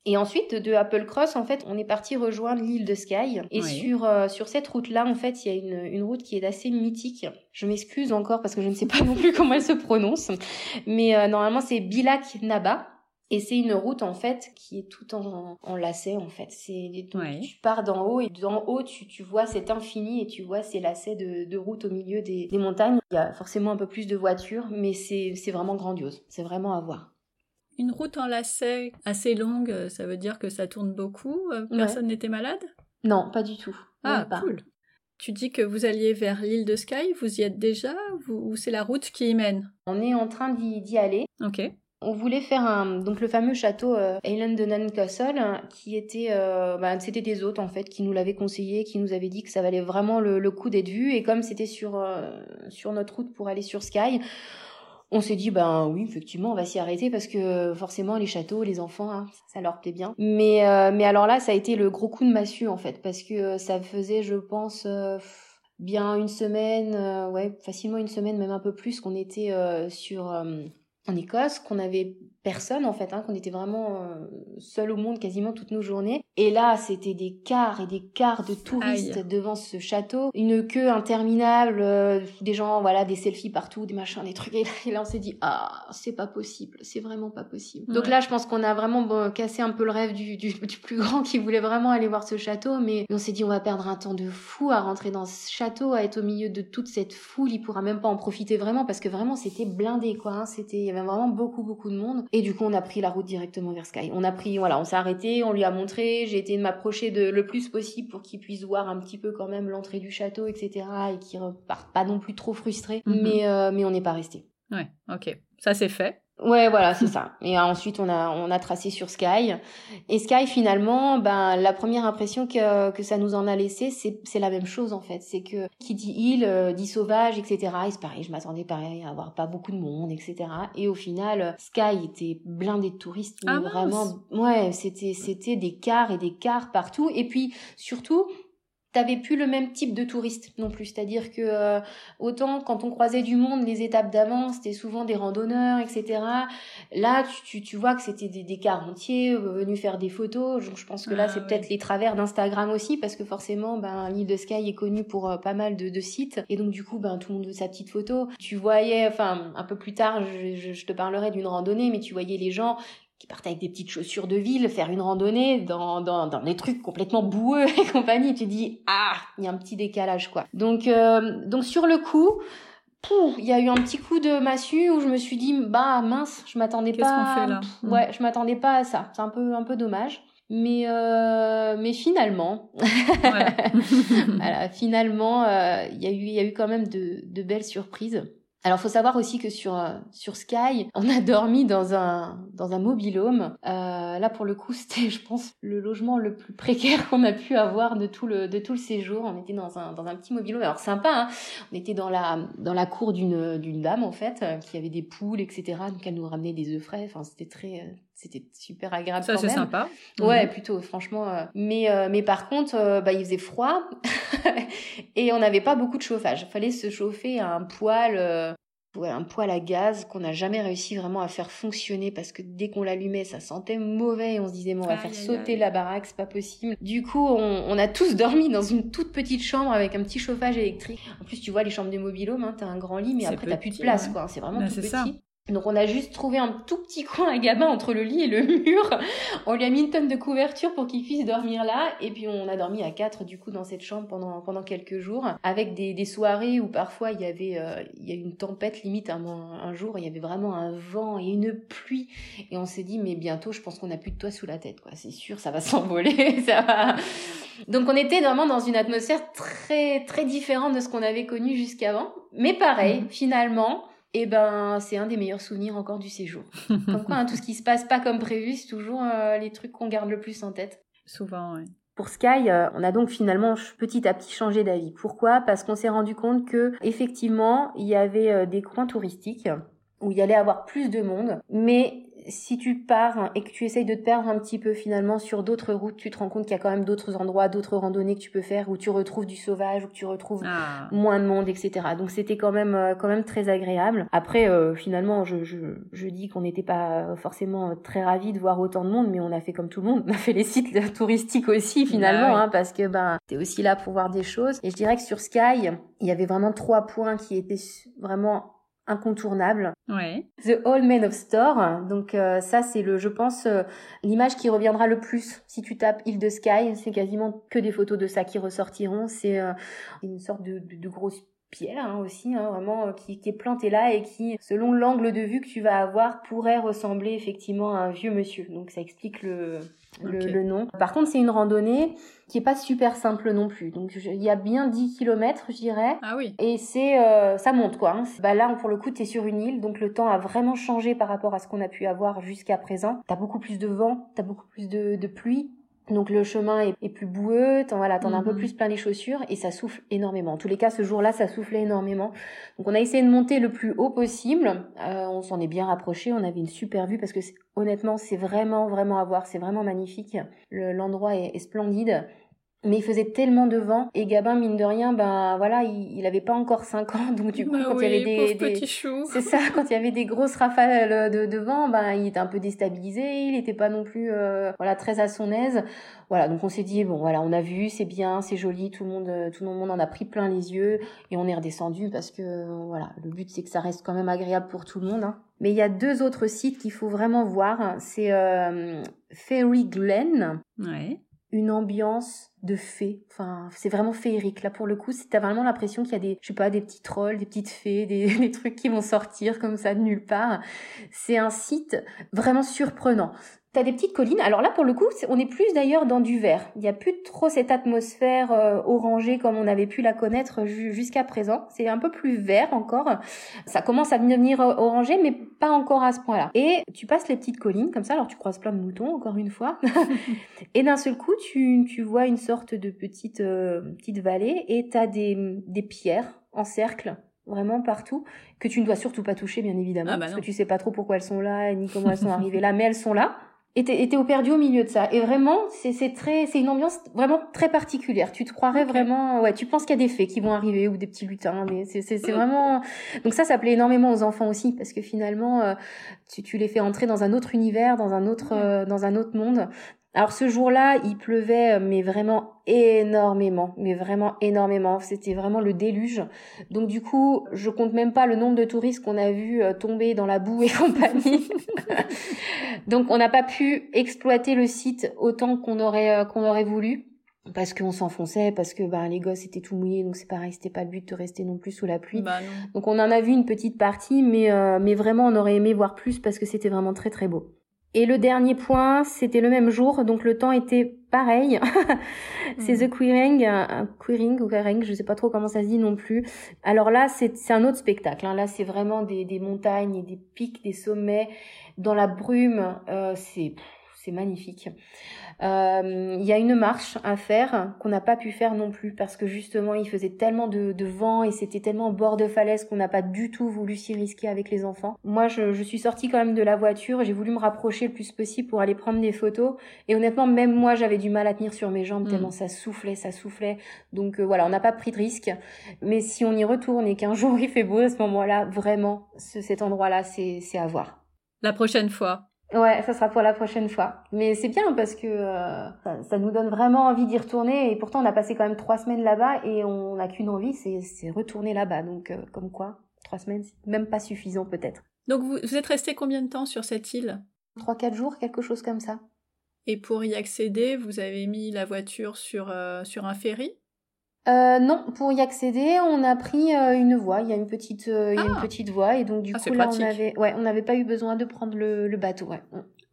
Et ensuite, de Apple Cross, en fait, on est parti rejoindre l'île de Skye. Et sur, euh, sur cette route-là, en fait, il y a une, une route qui est assez mythique. Je m'excuse encore parce que je ne sais pas non plus comment elle se prononce. Mais euh, normalement, c'est Bilak Naba. Et c'est une route en fait qui est tout en, en lacets en fait. C'est tu pars d'en haut et d'en haut tu, tu vois cet infini et tu vois ces lacets de, de route au milieu des, des montagnes. Il y a forcément un peu plus de voitures, mais c'est vraiment grandiose. C'est vraiment à voir. Une route en lacet assez longue, euh, ça veut dire que ça tourne beaucoup. Euh, personne n'était malade? Non, pas du tout. Ah, cool. Tu dis que vous alliez vers l'île de Skye, vous y êtes déjà ou c'est la route qui y mène? On est en train d'y aller. Ok. On voulait faire un donc le fameux château euh, de Castle qui était euh, bah, c'était des hôtes en fait qui nous l'avaient conseillé, qui nous avaient dit que ça valait vraiment le, le coup d'être vu et comme c'était sur sur notre route pour aller sur Skye, on s'est dit ben oui effectivement on va s'y arrêter parce que forcément les châteaux les enfants hein, ça leur plaît bien. Mais euh, mais alors là ça a été le gros coup de massue en fait parce que euh, ça faisait je pense euh, bien une semaine ouais facilement une semaine même un peu plus qu'on était sur en Écosse, qu'on avait personne en fait, hein, qu'on était vraiment euh, seul au monde quasiment toutes nos journées. Et là, c'était des quarts et des quarts de touristes devant ce château, une queue interminable, euh, des gens, voilà, des selfies partout, des machins, des trucs. Et là, on s'est dit, ah, c'est pas possible, c'est vraiment pas possible. Donc là, je pense qu'on a vraiment cassé un peu le rêve du, du, du, plus grand qui voulait vraiment aller voir ce château, mais on s'est dit, on va perdre un temps de fou à rentrer dans ce château, à être au milieu de toute cette foule. Il pourra même pas en profiter vraiment parce que vraiment, c'était blindé, quoi. Hein. C'était, il y avait vraiment beaucoup, beaucoup de monde. Et du coup, on a pris la route directement vers Sky. On a pris, voilà, on s'est arrêté, on lui a montré, j'ai été de m'approcher de le plus possible pour qu'il puisse voir un petit peu quand même l'entrée du château, etc. et qu'il reparte pas non plus trop frustré. Mhm. Mais, euh, mais on n'est pas resté. Ouais, ok. Ça c'est fait. Ouais, voilà, c'est ça. Et ensuite, on a, on a tracé sur Sky. Et Sky, finalement, ben, la première impression que, que ça nous en a laissé, c'est, c'est la même chose, en fait. C'est que, qui dit île, euh, dit sauvage, etc. Et c'est pareil, je m'attendais pareil à avoir pas beaucoup de monde, etc. Et au final, Sky était blindé de touristes. Mais ah, vraiment, ouais, c'était, c'était des cars et des cars partout. Et puis, surtout, t'avais plus le même type de touriste non plus. C'est-à-dire que euh, autant quand on croisait du monde, les étapes d'avant, c'était souvent des randonneurs, etc. Là, tu, tu, vois que c'était des, des entiers euh, venus faire des photos. Je, pense que là, ah c'est peut-être les travers d'Instagram aussi, parce que forcément, ben, l'île de Sky est connue pour euh, pas mal de, de, sites. Et donc, du coup, ben, tout le monde veut sa petite photo. Tu voyais, enfin, un peu plus tard, je, je te parlerai d'une randonnée, mais tu voyais les gens qui partaient avec des petites chaussures de ville faire une randonnée dans, dans, dans des trucs complètement boueux et compagnie. tu dis, ah, il y a un petit décalage, quoi. Donc, euh, donc sur le coup, il y a eu un petit coup de massue où je me suis dit, bah mince, je m'attendais pas. Qu'est-ce qu'on fait là Ouais, je m'attendais pas à ça. C'est un peu, un peu dommage. Mais, euh, mais finalement, voilà, finalement, euh, il y a eu, il y a eu quand même de, de belles surprises. Alors, faut savoir aussi que sur euh, sur Sky, on a dormi dans un dans un mobilhome. Euh, là, pour le coup, c'était, je pense, le logement le plus précaire qu'on a pu avoir de tout le de tout le séjour. On était dans un dans un petit mobilhome. Alors sympa, hein on était dans la dans la cour d'une d'une dame en fait qui avait des poules, etc. Donc elle nous ramenait des œufs frais. Enfin, c'était très euh, c'était super agréable. Ça, c'est sympa. Ouais, mhm. plutôt, franchement. Euh. Mais, euh, mais par contre, bah, il faisait froid et on n'avait pas beaucoup de chauffage. Il fallait se chauffer à un poêle un poêle à gaz qu'on n'a jamais réussi vraiment à faire fonctionner parce que dès qu'on l'allumait, ça sentait mauvais et on se disait, bon, on va faire sauter la baraque, c'est pas possible. Du coup, on, a tous dormi dans une toute petite chambre avec un petit chauffage électrique. En plus, tu vois, les chambres de mobilhome, hein, t'as un grand lit, mais après, t'as plus de place, quoi. C'est vraiment tout petit. Donc on a juste trouvé un tout petit coin à Gabin entre le lit et le mur. On lui a mis une tonne de couverture pour qu'il puisse dormir là. Et puis on a dormi à quatre du coup dans cette chambre pendant pendant quelques jours, avec des, des soirées où parfois il y avait euh, il y a eu une tempête limite un, un jour. Il y avait vraiment un vent et une pluie. Et on s'est dit mais bientôt je pense qu'on a plus de toit sous la tête quoi. C'est sûr ça va s'envoler. ça va. Donc on était vraiment dans une atmosphère très très différente de ce qu'on avait connu jusqu'avant. Mais pareil mmh. finalement et eh ben c'est un des meilleurs souvenirs encore du séjour. Comme quoi, hein, tout ce qui se passe pas comme prévu, c'est toujours euh, les trucs qu'on garde le plus en tête. Souvent, oui. Pour Sky, euh, on a donc finalement petit à petit changé d'avis. Pourquoi? Parce qu'on s'est rendu compte que effectivement, il y avait euh, des coins touristiques où il y allait avoir plus de monde, mais si tu pars et que tu essayes de te perdre un petit peu finalement sur d'autres routes, tu te rends compte qu'il y a quand même d'autres endroits, d'autres randonnées que tu peux faire où tu retrouves du sauvage, où tu retrouves ah. moins de monde, etc. Donc c'était quand même euh, quand même très agréable. Après, euh, finalement, je, je, je dis qu'on n'était pas forcément très ravis de voir autant de monde, mais on a fait comme tout le monde, on a fait les sites touristiques aussi finalement, bah hein, parce que ben t'es aussi là pour voir des choses. Et je dirais que sur Sky, il y avait vraiment trois points qui étaient vraiment incontournable. Ouais. The Old Man of Store. Donc euh, ça c'est le, je pense, euh, l'image qui reviendra le plus si tu tapes Île de Sky. C'est quasiment que des photos de ça qui ressortiront. C'est euh, une sorte de, de, grosse pierre hein, aussi, hein, vraiment qui, qui, est plantée là et qui, selon l'angle de vue que tu vas avoir, pourrait ressembler effectivement à un vieux monsieur. Donc ça explique le, le, nom. Par contre, c'est une randonnée qui est pas super simple non plus. Donc il y a bien 10 km, je dirais. Ah oui. Et c'est euh, ça monte quoi. Hein. Bah là, pour le coup, tu es sur une île, donc le temps a vraiment changé par rapport à ce qu'on a pu avoir jusqu'à présent. T'as beaucoup plus de vent, t'as beaucoup plus de, de pluie. Donc le chemin est, plus boueux, t'en voilà, t'en as un peu mhm. plus plein les chaussures et ça souffle énormément. En tous les cas, ce jour-là, ça soufflait énormément. Donc on a essayé de monter le plus haut possible. Euh, on s'en est bien rapproché, on avait une super vue parce que honnêtement, c'est vraiment vraiment à voir, c'est vraiment magnifique. L'endroit est, est, splendide. Mais il faisait tellement de vent. Et Gabin mine de rien ben voilà il, il avait pas encore 5 ans. Donc du coup Bah quand il y avait des, des- c'est ça quand il y avait des grosses rafales de, de vent ben il était un peu déstabilisé. Il était pas non plus euh, voilà très à son aise. Voilà donc on s'est dit bon voilà on a vu c'est bien c'est joli. Tout le monde euh, tout le monde en a pris plein les yeux. Et on est redescendu parce que voilà le but c'est que ça reste quand même agréable pour tout le monde hein. mais il y a deux autres sites qu'il faut vraiment voir. C'est euh, Fairy Glen. Ouais. Une ambiance de fée. Enfin, c'est vraiment féerique. Là, pour le coup, t'as vraiment l'impression qu'il y a des, je sais pas, des petits trolls, des petites fées, des, des trucs qui vont sortir comme ça de nulle part. C'est un site vraiment surprenant. T'as des petites collines. Alors là, pour le coup, on est plus d'ailleurs dans du vert. Il n'y a plus trop cette atmosphère euh, orangée comme on avait pu la connaître ju- jusqu'à présent. C'est un peu plus vert encore. Ça commence à devenir euh, orangé, mais pas encore à ce point-là. Et tu passes les petites collines comme ça. Alors tu croises plein de moutons, encore une fois. Et d'un seul coup, tu, tu vois une sorte de petite, euh, petite vallée et tu as des, des pierres en cercle, vraiment partout, que tu ne dois surtout pas toucher, bien évidemment, Ah bah parce que tu sais pas trop pourquoi elles sont là, ni comment elles sont arrivées là, mais elles sont là. Et t'es et t'es au perdu au milieu de ça. Et vraiment, c'est c'est très, c'est une ambiance vraiment très particulière. Tu te croirais vraiment, ouais, tu penses qu'il y a des fées qui vont arriver ou des petits lutins. Mais c'est c'est c'est vraiment. Donc ça, ça plaît énormément aux enfants aussi parce que finalement, euh, tu, tu les fais entrer dans un autre univers, dans un autre, euh, dans un autre monde. Alors ce jour-là, il pleuvait, euh, mais vraiment énormément, mais vraiment énormément. C'était vraiment le déluge. Donc du coup, je compte même pas le nombre de touristes qu'on a vu euh, tomber dans la boue et compagnie. Donc on n'a pas pu exploiter le site autant qu'on aurait euh, qu'on aurait voulu. Parce qu'on s'enfonçait, parce que bah, les gosses étaient tout mouillés, donc c'est pareil, c'était pas le but de rester non plus sous la pluie. Bah. Donc on en a vu une petite partie, mais, euh, mais vraiment on aurait aimé voir plus parce que c'était vraiment très très beau. Et le dernier point, c'était le même jour, donc le temps était pareil. c'est Mhm. The Queering, un Queering ou Queering, je sais pas trop comment ça se dit non plus. Alors là, c'est un autre spectacle. hein. Là, c'est vraiment des, des montagnes et des pics, des sommets dans la brume. Euh, c'est c'est magnifique. Euh, Il y a une marche à faire qu'on n'a pas pu faire non plus parce que justement il faisait tellement de, de vent et c'était tellement bord de falaise qu'on n'a pas du tout voulu s'y risquer avec les enfants. Moi je, je suis sortie quand même de la voiture, j'ai voulu me rapprocher le plus possible pour aller prendre des photos et honnêtement même moi j'avais du mal à tenir sur mes jambes Mm. tellement ça soufflait, ça soufflait. Donc euh, voilà, on n'a pas pris de risque. Mais si on y retourne et qu'un jour il fait beau à ce moment-là, vraiment ce- cet endroit-là c'est à voir. La prochaine fois. Ouais, ça sera pour la prochaine fois. Mais c'est bien parce que euh, ça, ça nous donne vraiment envie d'y retourner. Et pourtant, on a passé quand même trois semaines là-bas et on n'a qu'une envie, c'est c'est retourner là-bas. Donc, euh, comme quoi, trois semaines, c'est même pas suffisant peut-être. Donc vous, vous êtes resté combien de temps sur cette île? Trois, quatre jours, quelque chose comme ça. Et pour y accéder, vous avez mis la voiture sur, euh, sur un ferry? Euh, non, pour y accéder, on a pris euh, une voie. Il y a une petite, euh, il y a une Ah. petite voie et donc du Ah, coup là, pratique. on avait, ouais, on n'avait pas eu besoin de prendre le, le bateau. Ouais.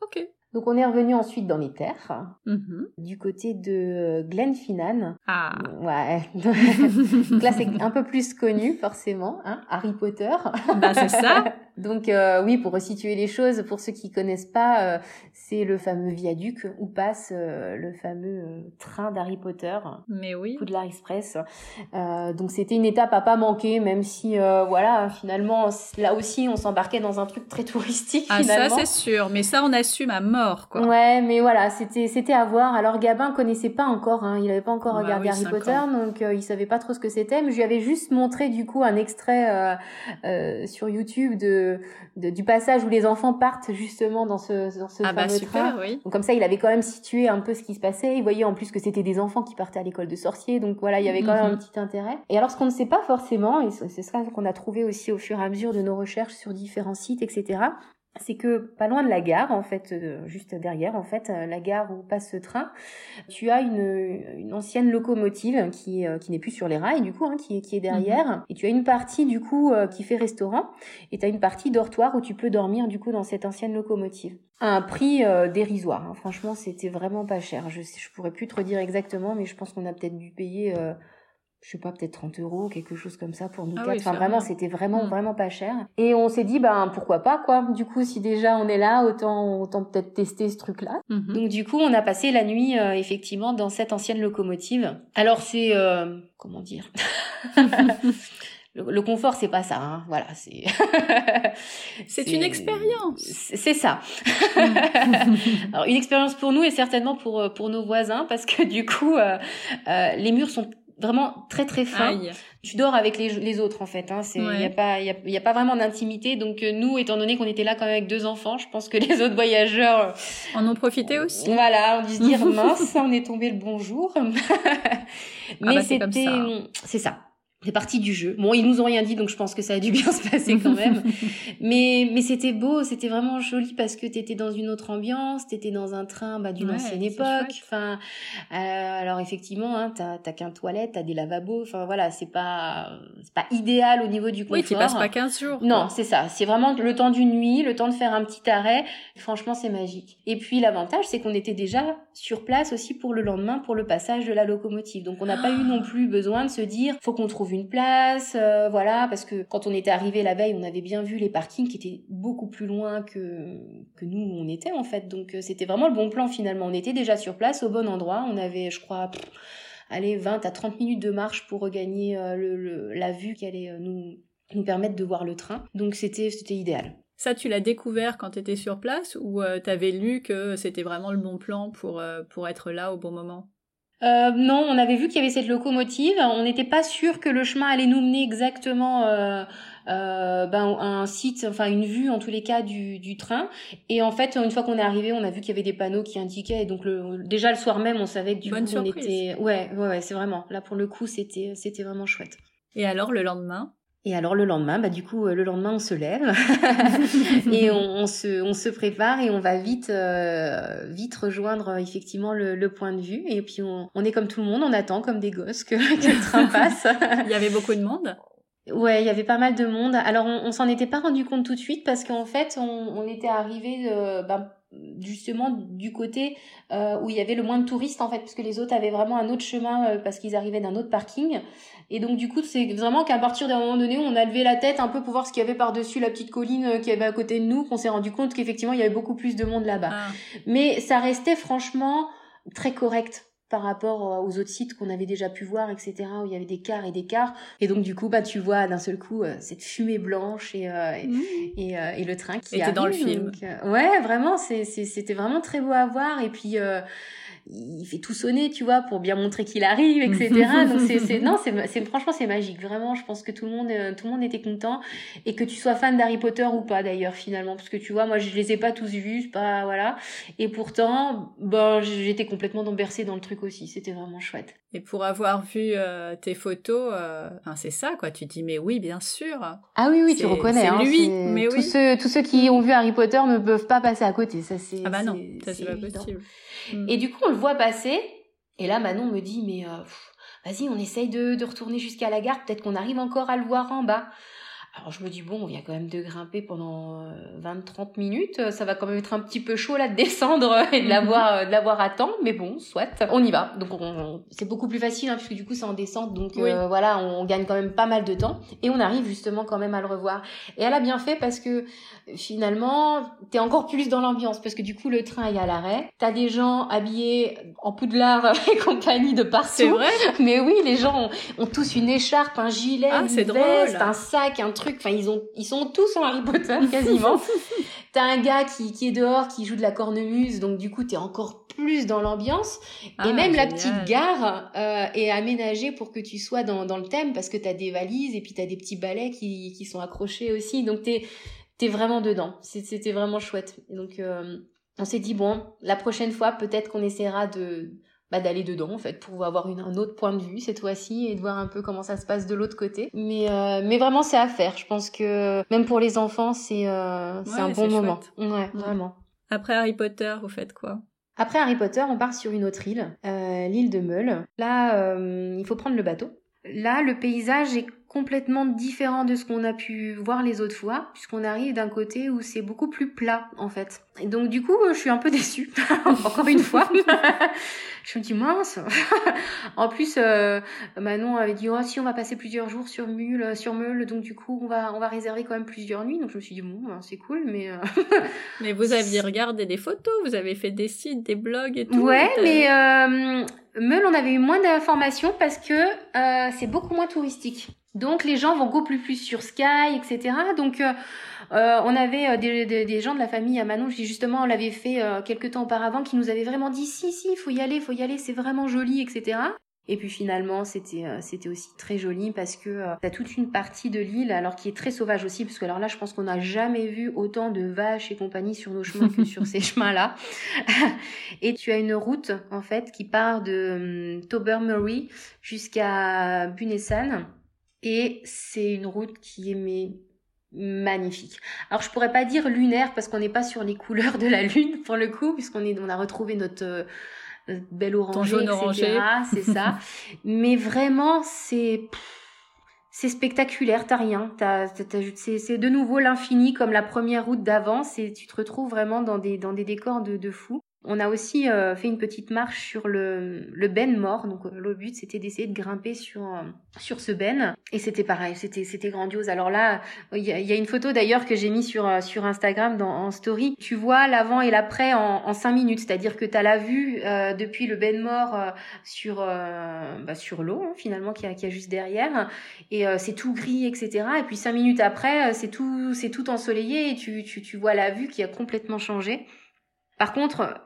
Ok. Donc on est revenu ensuite dans les terres, Mhm. du côté de Glenfinnan. Ah. Ouais. Donc là, c'est un peu plus connu, forcément, hein, Harry Potter. bah c'est ça. Donc euh, oui, pour resituer les choses, pour ceux qui connaissent pas, euh, c'est le fameux viaduc où passe euh, le fameux euh, train d'Harry Potter, Mais oui. Poudlard Express. Euh, donc c'était une étape à pas manquer, même si euh, voilà, finalement là aussi on s'embarquait dans un truc très touristique Ah ça c'est sûr, mais ça on assume à mort quoi. Ouais, mais voilà, c'était c'était à voir. Alors Gabin connaissait pas encore, hein, il avait pas encore Bah regardé oui, Harry Potter, ans. donc euh, il savait pas trop ce que c'était. Mais je lui avais juste montré du coup un extrait euh, euh, sur YouTube de, de- du passage où les enfants partent justement dans ce dans ce Ah bah fameux super, train. oui. Donc comme ça, il avait quand même situé un peu ce qui se passait. Il voyait en plus que c'était des enfants qui partaient à l'école de sorciers, donc voilà, il y avait quand même Mhm. un petit intérêt. Et alors ce qu'on ne sait pas forcément, et c'est ça qu'on a trouvé aussi au fur et à mesure de nos recherches sur différents sites, etc c'est que pas loin de la gare, en fait, euh, juste derrière, en fait, euh, la gare où passe ce train, tu as une, une ancienne locomotive qui, euh, qui n'est plus sur les rails, du coup, hein, qui, est- qui est derrière. Et tu as une partie, du coup, qui fait restaurant, et tu as une partie dortoir où tu peux dormir, du coup, dans cette ancienne locomotive. À un prix euh, dérisoire. hein. Franchement, c'était vraiment pas cher. Je, je pourrais plus te redire exactement, mais je pense qu'on a peut-être dû payer... euh, je sais pas, peut-être 30 euros, quelque chose comme ça pour nous Ah quatre. oui, enfin, vraiment, c'était vraiment, Mm. vraiment pas cher. Et on s'est dit, ben, pourquoi pas, quoi. Du coup, si déjà on est là, autant, autant peut-être tester ce truc-là. Mhm. Donc, du coup, on a passé la nuit, euh, effectivement, dans cette ancienne locomotive. Alors, c'est, euh, comment dire? le, confort, c'est pas ça. Hein. Voilà, c'est. c'est une expérience. C'est ça. Alors, une expérience pour nous et certainement pour pour nos voisins parce que du coup, euh, euh, les murs sont vraiment très très fins. Tu dors avec les, les autres en fait. Hein. C'est il y a pas y a, y a, pas vraiment d'intimité. Donc euh, nous, étant donné qu'on était là quand même avec deux enfants, je pense que les autres voyageurs en ont profité aussi. Voilà, on dit se dire mince, on est tombé le bon jour. Ah Mais bah, c'était c'est ça c'est parti du jeu. Bon, ils nous ont rien dit, donc je pense que ça a dû bien se passer quand même. mais mais c'était beau, c'était vraiment joli parce que t'étais dans une autre ambiance, t'étais dans un train bah, d'une ancienne époque. Enfin, euh, alors effectivement, hein, t'as t'as qu'un toilette, t'as des lavabos. Enfin voilà, c'est pas c'est pas idéal au niveau du confort. Oui, tu passes pas 15 jours. Non, c'est ça. C'est vraiment le temps d'une nuit, le temps de faire un petit arrêt. Franchement, c'est magique. Et puis l'avantage, c'est qu'on était déjà sur place aussi pour le lendemain pour le passage de la locomotive. Donc on n'a pas eu non plus besoin de se dire faut qu'on trouve une place, euh, voilà, parce que quand on était arrivé la veille, on avait bien vu les parkings qui étaient beaucoup plus loin que que nous on était en fait. Donc euh, c'était vraiment le bon plan finalement. On était déjà sur place au bon endroit. On avait, je crois, allez 20 à 30 minutes de marche pour regagner euh, la vue qui allait nous nous permettre de voir le train. Donc c'était idéal. Ça, tu l'as découvert quand tu étais sur place ou tu avais lu que c'était vraiment le bon plan pour, pour être là au bon moment? Euh, non, on avait vu qu'il y avait cette locomotive. On n'était pas sûr que le chemin allait nous mener exactement euh, euh, ben, un site, enfin une vue en tous les cas du, du train. Et en fait, une fois qu'on est arrivé, on a vu qu'il y avait des panneaux qui indiquaient. Et donc le, déjà le soir même, on savait que du Bonne coup on était. Ouais, ouais, ouais c'est vraiment. Là pour le coup, c'était c'était vraiment chouette. Et alors le lendemain? Et alors le lendemain, bah du coup euh, le lendemain on se lève et on, se on se prépare et on va vite euh, vite rejoindre euh, effectivement le, le, point de vue et puis on, on, est comme tout le monde, on attend comme des gosses que, que le train passe. il y avait beaucoup de monde? Ouais, il y avait pas mal de monde. Alors on, on s'en était pas rendu compte tout de suite parce qu'en fait on, on était arrivé bah, justement du côté euh, où il y avait le moins de touristes en fait puisque les autres avaient vraiment un autre chemin euh, parce qu'ils arrivaient d'un autre parking. Et donc du coup c'est vraiment qu'à partir d'un moment donné où on a levé la tête un peu pour voir ce qu'il y avait par dessus la petite colline euh, qui avait à côté de nous qu'on s'est rendu compte qu'effectivement il y avait beaucoup plus de monde là-bas. Ah. mais ça restait franchement très correct par rapport aux autres sites qu'on avait déjà pu voir, etc., où il y avait des quarts et des quarts. Et donc, du coup, bah, tu vois d'un seul coup euh, cette fumée blanche et, euh, mmh. et, euh, et, le train qui était dans le film. ouais, vraiment, c'était vraiment très beau à voir. Et puis, il fait tout sonner, tu vois, pour bien montrer qu'il arrive, etc. Donc c'est, non, c'est, franchement c'est magique. Vraiment, je pense que tout le monde, euh, tout le monde était content et que tu sois fan d'Harry Potter ou pas d'ailleurs finalement, parce que tu vois, moi je les ai pas tous vus, pas voilà. Et pourtant, bon, j'étais complètement bercée dans le truc aussi. C'était vraiment chouette. Et pour avoir vu euh, tes photos, euh, c'est ça quoi. Tu dis mais oui, bien sûr. Ah oui oui, tu reconnais. C'est hein, lui. Mais tous ceux tous ceux qui ont vu Harry Potter ne peuvent pas passer à côté. Ça c'est. Ah bah non, ça c'est pas possible. Mm. Et du coup on le voit passer. Et là Manon me dit mais euh, vas-y on essaye de, de retourner jusqu'à la gare. Peut-être qu'on arrive encore à le voir en bas. Alors je me dis bon, on vient quand même de grimper pendant 20-30 euh, minutes, ça va quand même être un petit peu chaud là de descendre et de l'avoir euh, de l'avoir à temps, mais bon, soit, on y va. Donc on, c'est beaucoup plus facile hein, puisque du coup c'est en descente, donc euh, voilà, on gagne quand même pas mal de temps. Et on arrive justement quand même à le revoir. Et elle a bien fait parce que finalement t'es encore plus dans l'ambiance. Parce que du coup le train est à l'arrêt, t'as des gens habillés en poudlard et compagnie de partout. C'est vrai. Mais oui, les gens ont, tous une écharpe, un gilet, ah, une veste, un sac, un truc Enfin, ils ont, ils sont tous en Harry Potter quasiment. T'as un gars qui, qui est dehors, qui joue de la cornemuse, donc du coup t'es encore plus dans l'ambiance. et ah, même la petite gare euh, est aménagée pour que tu sois dans, dans le thème parce que t'as des valises et puis t'as des petits balais qui, qui sont accrochés aussi. Donc t'es vraiment dedans. C'était vraiment chouette. Et donc euh, on s'est dit bon, la prochaine fois peut-être qu'on essaiera de bah, d'aller dedans en fait pour avoir une, un autre point de vue cette fois-ci et de voir un peu comment ça se passe de l'autre côté. Mais euh, mais vraiment c'est à faire. Je pense que même pour les enfants c'est euh, c'est un bon moment. Ouais, vraiment. Après Harry Potter, vous faites quoi? Après Harry Potter, on part sur une autre île, euh, l'île de Meul. Là, il faut prendre le bateau. Là, le paysage est complètement différent de ce qu'on a pu voir les autres fois, puisqu'on arrive d'un côté où c'est beaucoup plus plat en fait. Et donc du coup, je suis un peu déçue, encore une fois. je me dis mince. en plus, euh, Manon avait dit oh si on va passer plusieurs jours sur Mule, sur Meule, donc du coup on va on va réserver quand même plusieurs nuits. Donc je me suis dit bon, ben, c'est cool, mais. Euh, mais vous aviez regardé des photos, vous avez fait des sites, des blogs et tout. Ouais, mais euh, Meule, on avait eu moins d'informations parce que euh, c'est beaucoup moins touristique. Donc les gens vont beaucoup plus, plus sur Sky, etc. Donc euh, euh, on avait des, des, gens de la famille à Manon, justement on l'avait fait quelques temps auparavant, qui nous avaient vraiment dit si si, il faut y aller, faut y aller, c'est vraiment joli, etc. Et puis finalement, c'était euh, c'était aussi très joli parce que euh, tu as toute une partie de l'île, alors qui est très sauvage aussi, parce que alors là, je pense qu'on n'a jamais vu autant de vaches et compagnie sur nos chemins que sur ces chemins-là. et tu as une route en fait qui part de um, Tobermory jusqu'à Bunessan, et c'est une route qui est mais magnifique. Alors je pourrais pas dire lunaire parce qu'on n'est pas sur les couleurs de la lune pour le coup, puisqu'on est on a retrouvé notre euh, euh, belle orange, etc. C'est ça. Mais vraiment, c'est c'est spectaculaire, t'as rien. c'est de nouveau l'infini comme la première route d'avance et tu te retrouves vraiment dans des, dans des décors de, de fou. On a aussi euh, fait une petite marche sur le, le ben mort. Donc euh, le but c'était d'essayer de grimper sur euh, sur ce ben et c'était pareil, c'était c'était grandiose. Alors là, il y a, une photo d'ailleurs que j'ai mis sur sur Instagram dans en story. Tu vois l'avant et l'après en, en cinq minutes, c'est-à-dire que tu as la vue depuis le ben mort sur bah, sur l'eau hein, finalement qui a qui a juste derrière et c'est tout gris etc. Et puis cinq minutes après c'est tout c'est tout ensoleillé et tu tu tu vois la vue qui a complètement changé. Par contre,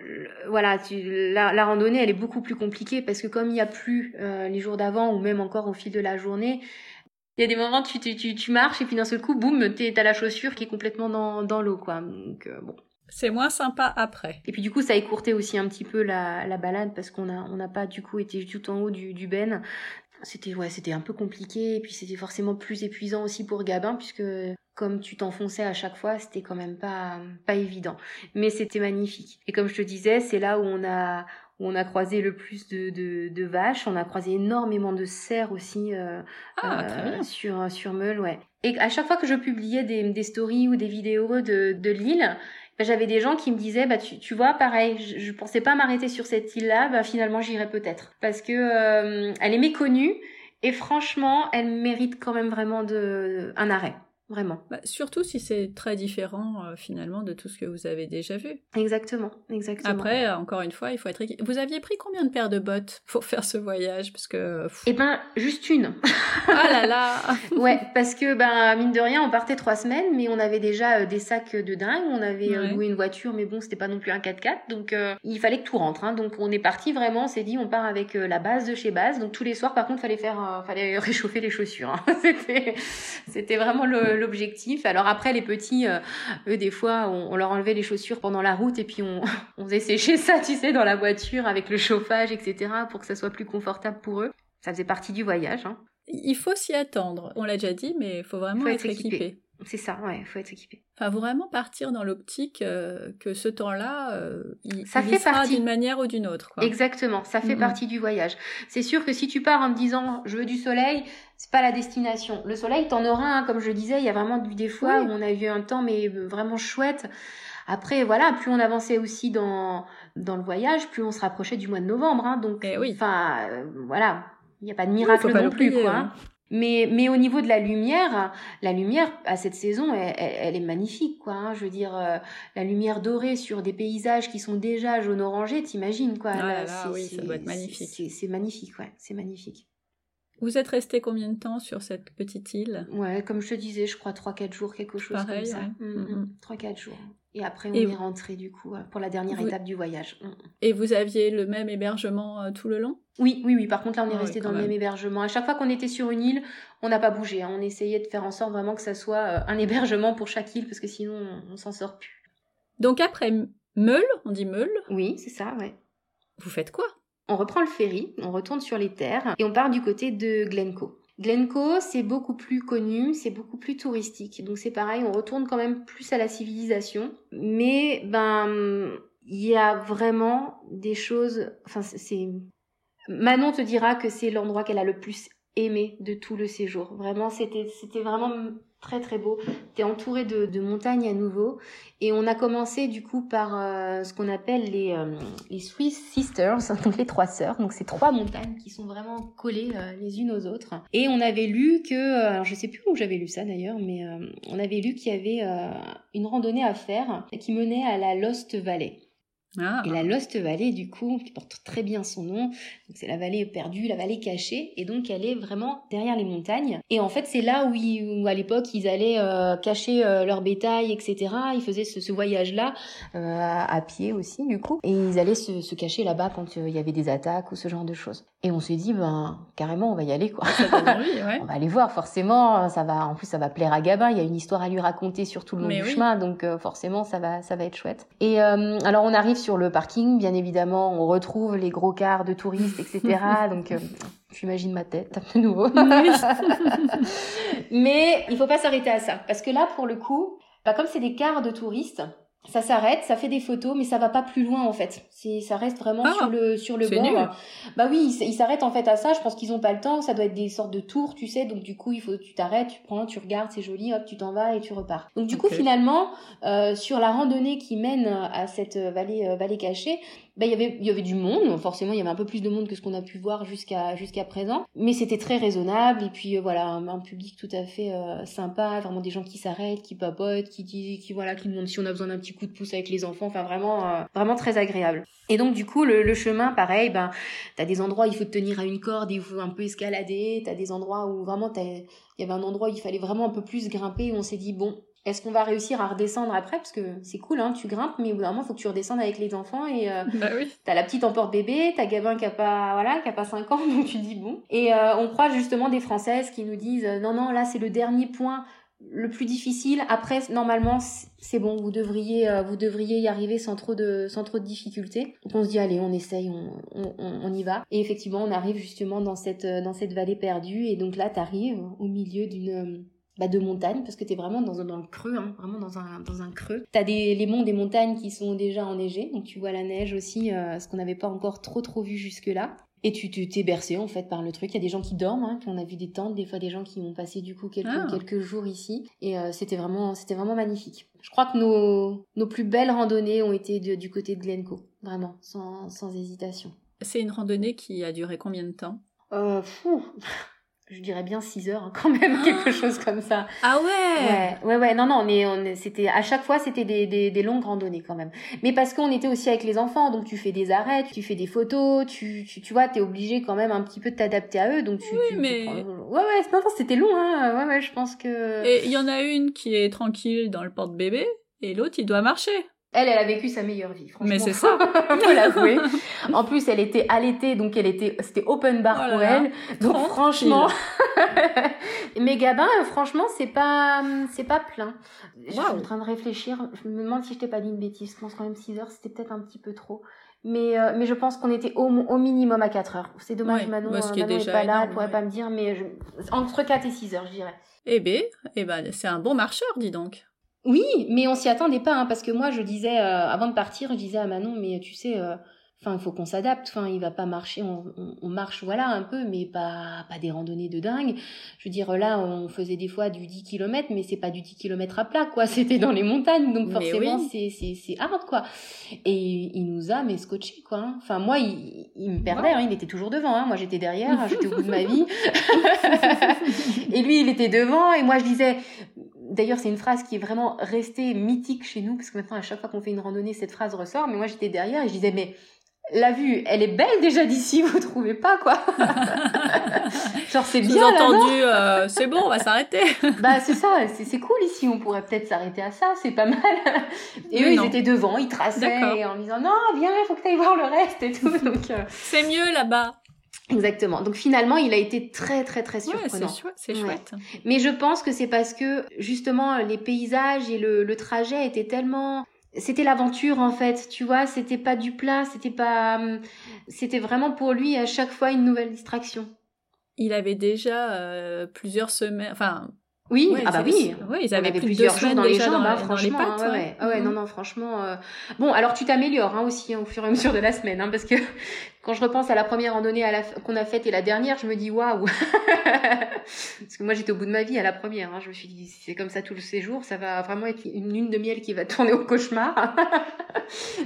voilà, la, randonnée, elle est beaucoup plus compliquée parce que comme il n'y a plus euh, les jours d'avant ou même encore au fil de la journée, il y a des moments tu, tu, tu, marches et puis d'un seul coup, boum, t'as la chaussure qui est complètement dans, dans l'eau, quoi. Donc euh, bon. C'est moins sympa après. Et puis du coup, ça a écourté aussi un petit peu la, la balade parce qu'on on n'a pas du coup été tout en haut du, du Ben. C'était ouais, c'était un peu compliqué et puis c'était forcément plus épuisant aussi pour Gabin puisque comme tu t'enfonçais à chaque fois, c'était quand même pas pas évident. Mais c'était magnifique. Et comme je te disais, c'est là où on a où on a croisé le plus de, de, de vaches. On a croisé énormément de cerfs aussi euh, ah, euh, sur sur Meul, ouais. Et à chaque fois que je publiais des, des stories ou des vidéos de, de l'île, bah, j'avais des gens qui me disaient bah tu, tu vois pareil je, je pensais pas m'arrêter sur cette île là bah finalement j'irai peut-être parce que euh, elle est méconnue et franchement elle mérite quand même vraiment de un arrêt vraiment. Bah, surtout si c'est très différent euh, finalement de tout ce que vous avez déjà vu. Exactement, exactement. Après, euh, encore une fois, il faut être. Vous aviez pris combien de paires de bottes pour faire ce voyage? Parce que. Eh ben, juste une. ah là là. ouais, parce que ben mine de rien, on partait trois semaines, mais on avait déjà euh, des sacs de dingue. On avait loué une voiture, mais bon, c'était pas non plus un 4x4, donc il fallait que tout rentre. Hein. Donc on est parti vraiment. On s'est dit, on part avec la base de chez base. Donc tous les soirs, par contre, fallait faire, fallait réchauffer les chaussures. Hein. c'était, c'était vraiment le l'objectif. Alors après, les petits, euh, eux, des fois, on, leur enlevait les chaussures pendant la route et puis on, on faisait sécher ça, tu sais, dans la voiture avec le chauffage, etc., pour que ça soit plus confortable pour eux. Ça faisait partie du voyage. Hein. Il faut s'y attendre. On l'a déjà dit, mais il faut vraiment être, équipé. C'est ça, ouais, il faut être équipé. Enfin, vraiment partir dans l'optique euh, que ce temps-là, euh, il, ça fait partie d'une manière ou d'une autre. Quoi. Exactement, ça fait partie du voyage. C'est sûr que si tu pars en me disant je veux du soleil, c'est pas la destination. Le soleil, t'en auras, hein, comme je disais, il y a vraiment des fois où on a eu un temps mais vraiment chouette. Après, voilà, plus on avançait aussi dans dans le voyage, plus on se rapprochait du mois de novembre. Hein, donc, eh oui. enfin, euh, voilà, il n'y a pas de miracle non plus, quoi. Hein. Mais, mais au niveau de la lumière, la lumière à cette saison, elle, elle, est magnifique, quoi. Hein. Je veux dire, euh, la lumière dorée sur des paysages qui sont déjà jaune orangé, t'imagines, quoi. Ah là, oui, ça doit être magnifique. C'est magnifique, ouais, c'est magnifique. Vous êtes resté combien de temps sur cette petite île? Ouais, comme je te disais, je crois 3-4 jours, quelque chose comme ça. Ouais. 3-4 mm, mm. jours. Et après, on est rentré du coup euh, pour la dernière étape du voyage. Mm, Et vous aviez le même hébergement euh, tout le long? Oui, oui, oui. Par contre, là, on est ah resté dans le même hébergement. À chaque fois qu'on était sur une île, on n'a pas bougé. Hein. On essayait de faire en sorte vraiment que ça soit euh, un hébergement pour chaque île, parce que sinon, on, on s'en sort plus. Donc après Meul, on dit Meul? Oui, c'est ça, ouais. Vous faites quoi? On reprend le ferry, on retourne sur les terres et on part du côté de Glencoe. Glencoe, c'est beaucoup plus connu, c'est beaucoup plus touristique. Donc c'est pareil, on retourne quand même plus à la civilisation. Mais ben, il y a vraiment des choses. Enfin, c'est. Manon te dira que c'est l'endroit qu'elle a le plus aimé de tout le séjour. Vraiment, c'était, c'était vraiment très très beau. Tu es entouré de, montagnes à nouveau. Et on a commencé du coup par euh, ce qu'on appelle les, euh, les Swiss Sisters, donc les trois sœurs. Donc c'est trois montagnes qui sont vraiment collées euh, les unes aux autres. Et on avait lu que, alors je sais plus où j'avais lu ça d'ailleurs, mais on avait lu qu'il y avait une randonnée à faire qui menait à la Lost Valley. Ah. Et la Lost Valley, du coup, qui porte très bien son nom, c'est la vallée perdue, la vallée cachée, et donc elle est vraiment derrière les montagnes. Et en fait, c'est là où, à l'époque, ils allaient euh, cacher euh, leur bétail, etc. Ils faisaient ce, voyage-là, euh, à, pied aussi, du coup, et ils allaient se, cacher là-bas quand il y avait des attaques ou ce genre de choses. Et on s'est dit, ben, carrément, on va y aller, quoi. on va aller voir, forcément, ça va, en plus, ça va plaire à Gabin, il y a une histoire à lui raconter sur tout le long du chemin, donc forcément, ça va, ça va être chouette. Et alors, on arrive sur le parking, bien évidemment, on retrouve les gros cars de touristes, etc. Donc, euh, j'imagine ma tête de nouveau. Mais il faut pas s'arrêter à ça, parce que là, pour le coup, bah, comme c'est des cars de touristes, ça s'arrête, ça fait des photos, mais ça va pas plus loin en fait. C'est, ça reste vraiment ah, sur le sur le bord. Bah oui, ils s'arrêtent en fait à ça. Je pense qu'ils ont pas le temps. Ça doit être des sortes de tours, tu sais. Donc du coup, il faut tu t'arrêtes, tu prends, tu regardes, c'est joli, hop, tu t'en vas et tu repars. Donc du coup, finalement, euh, sur la randonnée qui mène à cette vallée euh, vallée cachée, bah, il y avait il y avait du monde forcément il y avait un peu plus de monde que ce qu'on a pu voir jusqu'à jusqu'à présent. Mais c'était très raisonnable et puis euh, voilà un, public tout à fait euh, sympa vraiment des gens qui s'arrêtent qui papotent qui disent qui voilà qui demandent si on a besoin d'un petit coup de pouce avec les enfants. Enfin vraiment euh, vraiment très agréable. Et donc du coup le, le chemin pareil ben t'as des endroits où il faut te tenir à une corde il faut un peu escalader. T'as des endroits où vraiment il y avait un endroit où il fallait vraiment un peu plus grimper où on s'est dit bon est-ce qu'on va réussir à redescendre après? Parce que c'est cool, hein, tu grimpes, mais au bout d'un moment, il faut que tu redescendes avec les enfants. Et euh, bah oui. t'as la petite en porte-bébé, t'as Gabin qui a pas, voilà, qui a pas 5 ans, donc tu dis bon. Et euh, on croise justement des Françaises qui nous disent euh, non, non, là c'est le dernier point le plus difficile. Après, normalement, c'est bon, vous devriez, euh, vous devriez y arriver sans trop de, sans trop de difficultés. Donc on se dit allez, on essaye, on, on, on y va. Et effectivement, on arrive justement dans cette, dans cette vallée perdue. Et donc là, t'arrives au milieu d'une bah, de montagne parce que tu es vraiment dans, dans le creux, hein, vraiment dans un, dans un creux. Tu as des, les monts des montagnes qui sont déjà enneigés, donc tu vois la neige aussi, euh, ce qu'on n'avait pas encore trop trop vu jusque-là. Et tu t'es bercé en fait par le truc. Il y a des gens qui dorment, hein, on a vu des tentes, des fois des gens qui ont passé du coup quelques, ah. quelques jours ici. Et euh, c'était vraiment, c'était vraiment magnifique. Je crois que nos, nos plus belles randonnées ont été du côté de Glencoe, vraiment, sans, sans hésitation. C'est une randonnée qui a duré combien de temps? Euh, fou je dirais bien 6 heures hein, quand même, quelque chose comme ça. Ah ouais Ouais, ouais, ouais non, non, mais on, c'était, à chaque fois, c'était des, des, des, longues randonnées quand même. Mais parce qu'on était aussi avec les enfants, donc tu fais des arrêts, tu fais des photos, tu, tu, tu vois, t'es obligé quand même un petit peu de t'adapter à eux, donc tu... Oui, mais... ouais, ouais, non, non, c'était long, hein, ouais, ouais, je pense que... Et il y en a une qui est tranquille dans le porte-bébé, et l'autre, il doit marcher. Elle, elle a vécu sa meilleure vie, franchement. Mais c'est ça. Faut l'avouer. En plus, elle était allaitée, donc elle était, c'était open bar oh pour elle. Donc franchement. Mais Gabin, franchement, c'est pas, c'est pas plein. Je suis en train de réfléchir. Je me demande si je t'ai pas dit une bêtise. Je pense quand même 6 heures, c'était peut-être un petit peu trop. Mais, euh, mais je pense qu'on était au, au, minimum à 4 heures. C'est dommage, ouais, Manon, n'est euh, pas là, elle pourrait pas me dire, mais je... entre 4 et 6 heures, je dirais. Eh ben, eh ben, c'est un bon marcheur, dis donc. Oui, mais on s'y attendait pas, hein, parce que moi, je disais, euh, avant de partir, je disais à Manon, mais tu sais, euh, enfin, il faut qu'on s'adapte, enfin, il va pas marcher, on, on, marche, voilà, un peu, mais pas, pas des randonnées de dingue. Je veux dire, là, on faisait des fois du 10 km, mais c'est pas du 10 km à plat, quoi, c'était dans les montagnes, donc forcément, c'est, c'est, c'est hard, quoi. Et il nous a, mais scotché, quoi. Hein. Enfin, moi, il, il me perdait, hein, il était toujours devant, hein. moi j'étais derrière, j'étais au bout de ma vie. et lui, il était devant, et moi, je disais, D'ailleurs, c'est une phrase qui est vraiment restée mythique chez nous, parce que maintenant, à chaque fois qu'on fait une randonnée, cette phrase ressort. Mais moi, j'étais derrière et je disais, mais la vue, elle est belle déjà d'ici, vous trouvez pas, quoi? Genre, c'est bien, entendu, euh, c'est bon, on va s'arrêter. bah, c'est ça, c'est cool ici, on pourrait peut-être s'arrêter à ça, c'est pas mal. Et eux, ils étaient devant, ils traçaient en disant, non, viens, il faut que tu ailles voir le reste et tout. Donc, euh, C'est mieux là-bas. Exactement. Donc finalement, il a été très très très surprenant. Ouais, c'est chouette. Mais je pense que c'est parce que justement les paysages et le, le trajet étaient tellement c'était l'aventure en fait, tu vois, c'était pas du plat, c'était pas c'était vraiment pour lui à chaque fois une nouvelle distraction. Il avait déjà euh, plusieurs semaines enfin oui, ah bah oui. Oui, ils avaient plusieurs jours dans les jambes, hein, franchement. Hein, ouais, ouais. Ah ouais, non, mhm. non, franchement. Euh... Bon, alors tu t'améliores hein, aussi hein, au fur et à mesure de la semaine, hein, parce que quand je repense à la première randonnée la... qu'on a faite et la dernière, je me dis waouh. parce que moi j'étais au bout de ma vie à la première. Hein, je me suis dit si c'est comme ça tout le séjour, ça va vraiment être une lune de miel qui va tourner au cauchemar.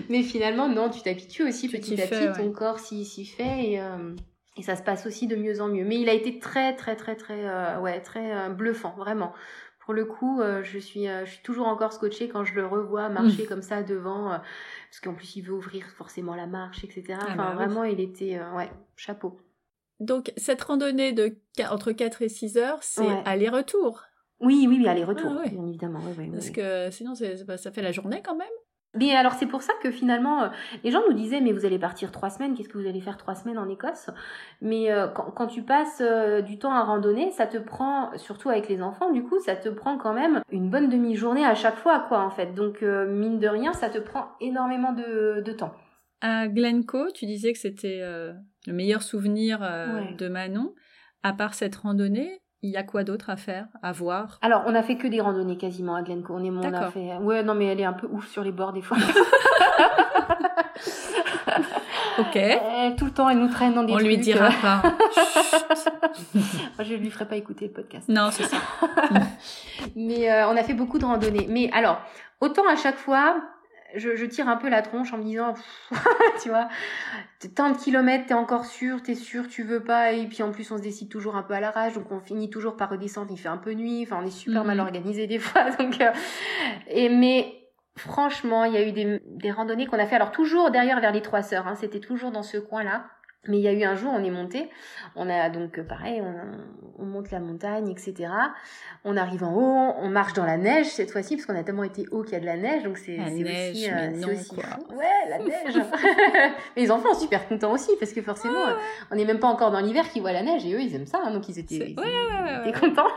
Mais finalement, non, tu t'habitues aussi petit à petit, ton corps s'y fait et. Euh et ça se passe aussi de mieux en mieux. Mais il a été très, très, très, très, euh, ouais, très euh, bluffant, vraiment. Pour le coup, je suis, je suis toujours encore scotchée quand je le revois marcher comme ça devant, parce qu'en plus il veut ouvrir forcément la marche, etc. Ah enfin, bah vraiment, il était, ouais, chapeau. Donc, cette randonnée de entre 4 et 6 heures, c'est aller-retour. Oui, oui, oui, aller-retour, ah bien évidemment. Parce que sinon, ça fait la journée quand même. Mais alors c'est pour ça que finalement, euh, les gens nous disaient mais vous allez partir trois semaines, qu'est-ce que vous allez faire trois semaines en Écosse? Mais euh, quand, tu passes euh, du temps à randonner, ça te prend, surtout avec les enfants, du coup, ça te prend quand même une bonne demi-journée à chaque fois, quoi, en fait. Donc mine de rien, ça te prend énormément de, de temps. À Glencoe, tu disais que c'était le meilleur souvenir de Manon. À part cette randonnée, il y a quoi d'autre à faire, à voir? Alors, on a fait que des randonnées quasiment à Glencoe. On est, on a fait. Ouais, non, mais elle est un peu ouf sur les bords des fois. ok. tout le temps, elle nous traîne dans des on trucs. On lui dira euh. pas. je lui ferai pas écouter le podcast. Non, c'est ça. mais euh, on a fait beaucoup de randonnées. Mais alors, autant à chaque fois, je, tire un peu la tronche en me disant, tu vois, tant de kilomètres, t'es encore sûr, t'es sûr, tu veux pas, et puis en plus on se décide toujours un peu à l'arrache, donc on finit toujours par redescendre, il fait un peu nuit, enfin on est super mal mhm. organisé des fois, donc euh, et mais franchement, il y a eu des, des randonnées qu'on a fait, alors toujours derrière vers les trois sœurs, hein, c'était toujours dans ce coin-là. Mais il y a eu un jour, on est monté, on a donc euh, pareil, on, monte la montagne, etc. On arrive en haut, on marche dans la neige cette fois-ci, parce qu'on a tellement été haut qu'il y a de la neige, donc c'est aussi, euh, aussi fou. Ouais, la neige. mais les enfants sont super contents aussi, parce que forcément, on n'est même pas encore dans l'hiver qu'ils voient la neige, et eux, ils aiment ça, hein, donc ils étaient, ils, étaient contents.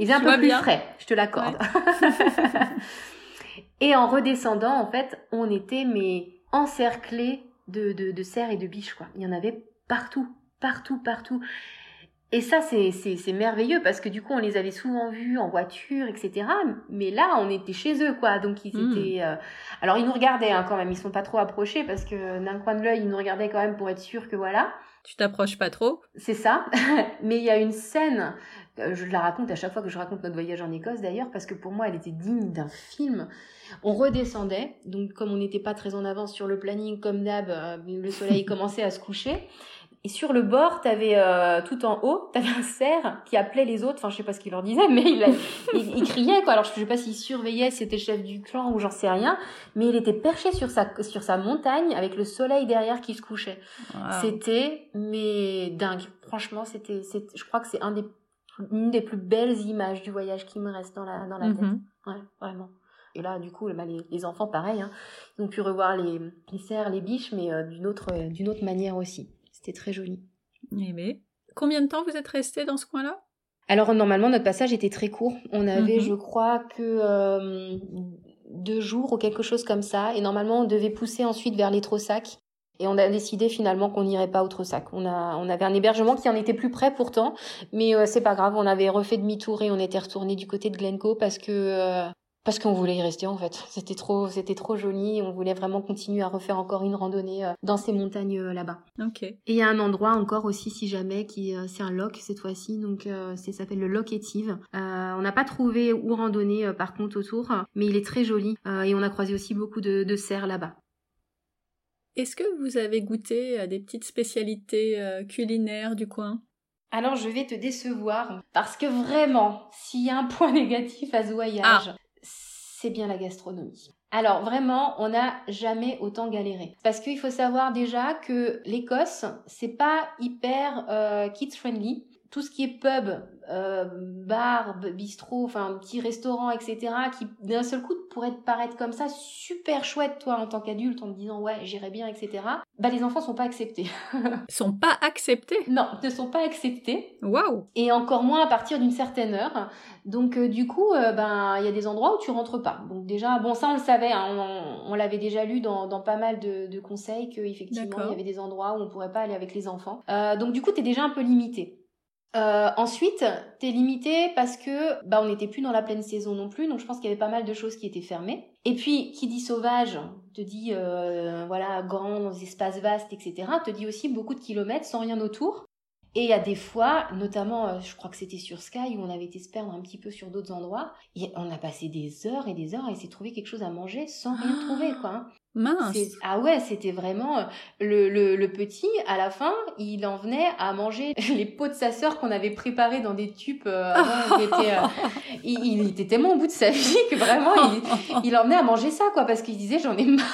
ils étaient un peu plus frais, je te l'accorde. et en redescendant, en fait, on était mais encerclés de, de, de cerfs et de biches, quoi. Il y en avait partout, partout, partout. Et ça, c'est, c'est, merveilleux parce que du coup, on les avait souvent vus en voiture, etc. Mais là, on était chez eux, quoi. Donc, ils hmm. étaient. Euh, alors, ils nous regardaient hein, quand même. Ils sont pas trop approchés parce que d'un coin de l'œil, ils nous regardaient quand même pour être sûr que voilà. Tu t'approches pas trop C'est ça. Mais il y a une scène, je la raconte à chaque fois que je raconte notre voyage en Écosse d'ailleurs, parce que pour moi, elle était digne d'un film. On redescendait, donc comme on n'était pas très en avance sur le planning, comme d'hab, euh, le soleil commençait à se coucher. Et sur le bord, t'avais euh, tout en haut, t'avais un cerf qui appelait les autres. Enfin, je sais pas ce qu'il leur disait, mais il, il, criait quoi. Alors je sais pas s'il surveillait, si c'était chef du clan ou j'en sais rien. Mais il était perché sur sa sur sa montagne avec le soleil derrière qui se couchait. C'était mais dingue. Franchement, c'était je crois que c'est un des une des plus belles images du voyage qui me reste dans la dans la tête. Mhm. Ouais, vraiment. Et là, du coup, bah, les, enfants, pareil, hein, ils ont pu revoir les, les cerfs, les biches, mais euh, d'une autre, euh, d'une autre manière aussi. C'était très joli. Eh mais, combien de temps vous êtes resté dans ce coin-là? Alors, normalement, notre passage était très court. On avait, mhm. je crois, que euh, deux jours ou quelque chose comme ça. Et normalement, on devait pousser ensuite vers les Trossacs. Et on a décidé finalement qu'on n'irait pas au Trossac. On, a, on avait un hébergement qui en était plus près pourtant, mais c'est pas grave, on avait refait demi-tour et on était retourné du côté de Glencoe parce que parce qu'on voulait y rester en fait. C'était trop, c'était trop joli. On voulait vraiment continuer à refaire encore une randonnée euh, dans ces montagnes euh, là-bas. Ok. Et il y a un endroit encore aussi, si jamais, qui euh, c'est un loch cette fois-ci. Donc c'est ça s'appelle le Loch Etive. on n'a pas trouvé où randonner par contre autour, mais il est très joli et on a croisé aussi beaucoup de, de cerfs là-bas. Est-ce que vous avez goûté à des petites spécialités culinaires du coin? Alors je vais te décevoir parce que vraiment, s'il y a un point négatif à ce voyage, ah c'est bien la gastronomie. Alors vraiment, on n'a jamais autant galéré. Parce qu'il faut savoir déjà que l'Écosse, c'est pas hyper euh, kids friendly. Tout ce qui est pub, euh, bar, bistrot, enfin petit restaurant, etc., qui d'un seul coup pourrait te paraître comme ça super chouette toi en tant qu'adulte en te disant ouais j'irai bien, etc. Bah les enfants sont pas acceptés. sont pas acceptés? Non, ne sont pas acceptés. Waouh Et encore moins à partir d'une certaine heure. Donc euh, du coup, euh, ben il y a des endroits où tu rentres pas. Donc déjà, bon ça on le savait, hein, on, l'avait déjà lu dans, dans pas mal de, de conseils qu'effectivement il y avait des endroits où on pourrait pas aller avec les enfants. Donc du coup, tu es déjà un peu limité. Euh, ensuite, t'es limité parce que bah on n'était plus dans la pleine saison non plus, donc je pense qu'il y avait pas mal de choses qui étaient fermées. Et puis, qui dit sauvage, te dit euh, voilà grands espaces vastes, etc. Te dit aussi beaucoup de kilomètres sans rien autour. Et il y a des fois, notamment, euh, je crois que c'était sur Sky, où on avait été se perdre un petit peu sur d'autres endroits, et on a passé des heures et des heures à essayer de trouver quelque chose à manger sans rien Ah. trouver, quoi. hein. Mince. Ah ouais, c'était vraiment euh, le, le, le petit à la fin, il en venait à manger les pots de sa sœur qu'on avait préparés dans des tubes. euh, avant, il, était, euh, il, il était tellement au bout de sa vie que vraiment il, il en venait à manger ça quoi parce qu'il disait j'en ai marre,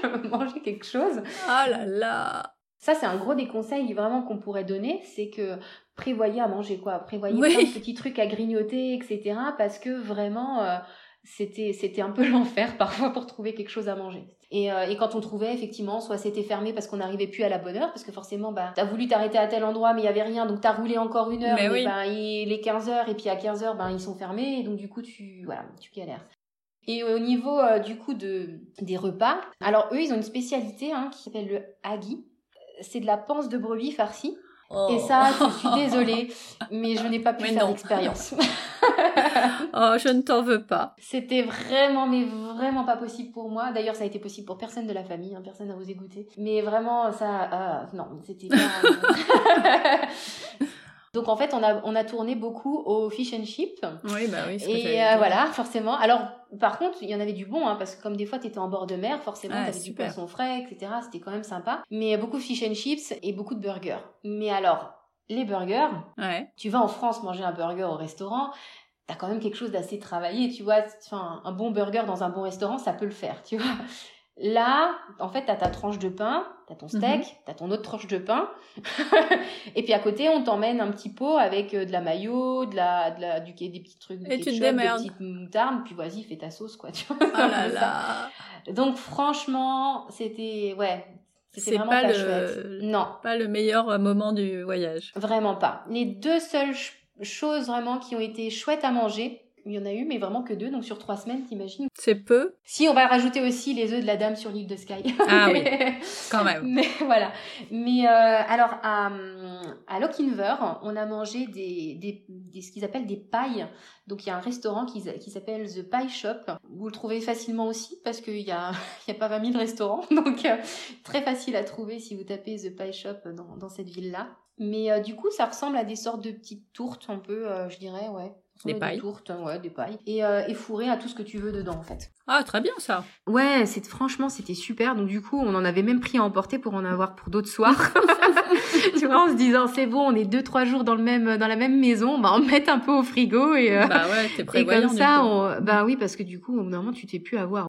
je veux manger quelque chose. Ah là là. Ça c'est un gros des conseils vraiment qu'on pourrait donner, c'est que prévoyez à manger quoi, prévoyez Oui. plein de petits trucs à grignoter etc. Parce que vraiment euh, c'était c'était un peu l'enfer parfois pour trouver quelque chose à manger. Et, euh, et quand on trouvait effectivement, soit c'était fermé parce qu'on n'arrivait plus à la bonne heure, parce que forcément, bah, t'as voulu t'arrêter à tel endroit, mais il y avait rien, donc t'as roulé encore une heure, Mais mais, oui. ben, il est 15 heures, et puis à 15 heures, ben, ils sont fermés, et donc du coup, tu, voilà, tu galères. Et au niveau euh, du coup de, des repas, alors eux, ils ont une spécialité hein, qui s'appelle le hagi. C'est de la panse de brebis farcie. Et ça, je suis désolée, mais je n'ai pas pu Mais faire l'expérience. Oh, je ne t'en veux pas. C'était vraiment, mais vraiment pas possible pour moi. D'ailleurs, ça a été possible pour personne de la famille, hein, personne n'a osé goûter. Mais vraiment, ça, euh, non, c'était pas. Donc en fait, on a, on a tourné beaucoup au fish and chip. Oui, bah oui. Et euh, voilà, forcément. Alors, par contre, il y en avait du bon, hein, parce que comme des fois, tu étais en bord de mer, forcément, Ah, tu avais du poisson frais, etc. C'était quand même sympa. Mais beaucoup de fish and chips et beaucoup de burgers. Mais alors, les burgers, Ouais. tu vas en France manger un burger au restaurant, t'as quand même quelque chose d'assez travaillé, tu vois. Enfin, un bon burger dans un bon restaurant, ça peut le faire, tu vois. Là, en fait, t'as ta tranche de pain, t'as ton steak, Mhm. t'as ton autre tranche de pain, et puis à côté, on t'emmène un petit pot avec euh, de la mayo, de la, de la, du, des petits trucs de Et tu ketchup, démerdes. des petites moutardes, puis vas-y, fais ta sauce, quoi. Tu vois, Oh là là. Donc franchement, c'était, ouais, C'est vraiment pas le- chouette. Non, Pas le meilleur euh, moment du voyage. Vraiment pas. Les deux seules ch- choses vraiment qui ont été chouettes à manger, il y en a eu, mais vraiment que deux, donc sur trois semaines, t'imagines. C'est peu, Si, on va rajouter aussi les œufs de la dame sur l'île de Skye. Ah oui. Quand même. Mais voilà. Mais euh, alors, à, à Lochinver, on a mangé des, des, des- ce qu'ils appellent des pailles. Donc, il y a un restaurant qui, qui s'appelle The Pie Shop. Vous le trouvez facilement aussi parce qu'il y a, il y a pas 20 000 restaurants. Donc, euh, très facile à trouver si vous tapez The Pie Shop dans, dans cette ville-là. Mais euh, du coup, ça ressemble à des sortes de petites tourtes, un peu, je dirais, ouais. Des pailles. tourtes, ouais, des pailles. Et, euh, et fourré à tout ce que tu veux dedans, en fait. Ah, très bien ça. Ouais, c'est franchement c'était super. Donc du coup, on en avait même pris à emporter pour en avoir pour d'autres soirs. tu vois, en se disant c'est bon, on est deux trois jours dans le même dans la même maison, on va en mettre un peu au frigo et euh, Bah ouais, t'es et comme ça, on... bah oui, parce que du coup, normalement, tu t'es plus à voir.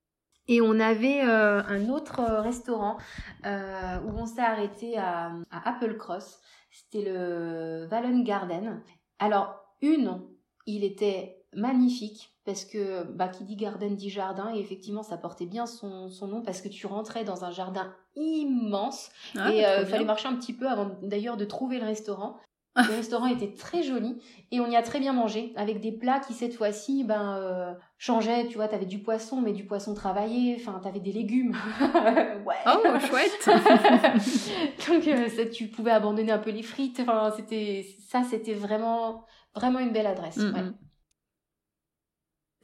Et on avait euh, un autre euh, restaurant euh, où on s'est arrêté à, à Applecross. C'était le Vallon Garden. Alors, une, il était magnifique parce que bah, qui dit garden dit jardin et effectivement ça portait bien son, son nom parce que tu rentrais dans un jardin immense Ah, et euh, bien. fallait marcher un petit peu avant d'ailleurs de trouver le restaurant. Le restaurant était très joli et on y a très bien mangé avec des plats qui cette fois-ci ben euh, changeaient. Tu vois, t'avais du poisson mais du poisson travaillé. Enfin, t'avais des légumes. ouais. Oh, chouette. Donc euh, ça, tu pouvais abandonner un peu les frites. Enfin, c'était ça, c'était vraiment vraiment une belle adresse. Mm, ouais. mm.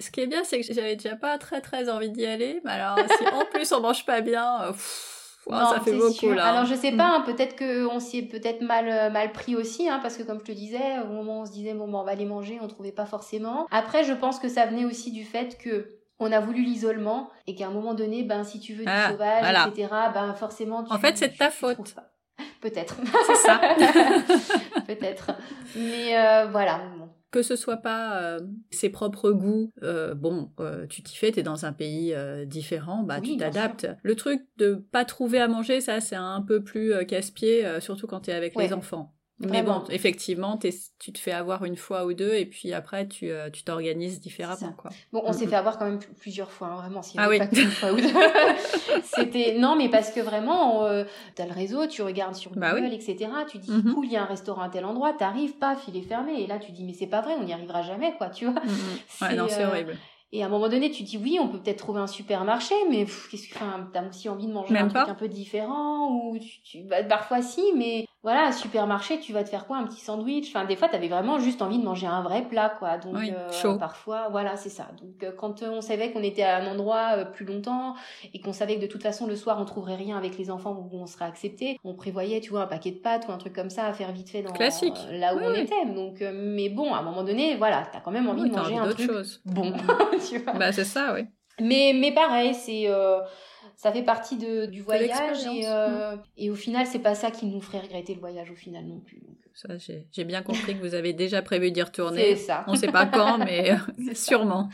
Ce qui est bien, c'est que j'avais déjà pas très très envie d'y aller, mais alors si en plus on mange pas bien, euh, pff, Non, ça fait beaucoup sûr. là. Alors je sais Mm. pas, hein, peut-être que on s'y est peut-être mal euh, mal pris aussi, hein, parce que comme je te disais, au moment où on se disait bon ben, on va aller manger, on trouvait pas forcément. Après, je pense que ça venait aussi du fait que on a voulu l'isolement et qu'à un moment donné, ben si tu veux du Ah, sauvage, voilà. etc. Ben forcément. Tu, En fait, c'est ta faute. Peut-être. C'est ça. peut-être. Mais euh, voilà. que ce soit pas euh, ses propres goûts, euh, bon, tu t'y fais, t'es dans un pays différent, bah Oui, tu t'adaptes. Le truc de pas trouver à manger, ça c'est un peu plus casse-pied, surtout quand t'es avec Ouais. les enfants. Mais bon, effectivement, tu te fais avoir une fois ou deux, et puis après tu euh, tu t'organises différemment, quoi. Bon, on Mm, s'est mm. fait avoir quand même pl- plusieurs fois, hein, vraiment. Ah oui. pas qu'une fois ou deux. C'était non, mais parce que vraiment, euh, t'as le réseau, tu regardes sur Bah Google, oui. etc. Tu dis, Mhm. cool, il y a un restaurant à tel endroit, t'arrives, paf, il est fermé. Et là, tu dis, mais c'est pas vrai, on n'y arrivera jamais, quoi, tu vois. Mm, mm. Ouais, non, c'est euh, horrible. Et à un moment donné, tu dis, oui, on peut peut-être trouver un supermarché, mais qu'est-ce que, enfin, t'as aussi envie de manger Même un truc un peu différent ou tu, tu- bah, parfois si, mais voilà, supermarché, tu vas te faire quoi Un petit sandwich? Enfin, des fois, tu avais vraiment juste envie de manger un vrai plat, quoi. Donc, euh, parfois, voilà, c'est ça. Donc, euh, quand on savait qu'on était à un endroit plus longtemps et qu'on savait que de toute façon, le soir, on trouverait rien avec les enfants où on serait accepté, on prévoyait, tu vois, un paquet de pâtes ou un truc comme ça à faire vite fait dans Classique. là où on était. Donc, mais bon, à un moment donné, voilà, t'as quand même envie de manger un truc chose. bon. tu vois. Bah, c'est ça, oui. Mais, mais pareil, c'est ça fait partie de, du voyage et, euh, mm. et, au final c'est pas ça qui nous ferait regretter le voyage au final non plus. Ça j'ai bien compris que vous avez déjà prévu d'y retourner. C'est ça. On sait pas quand mais euh, sûrement.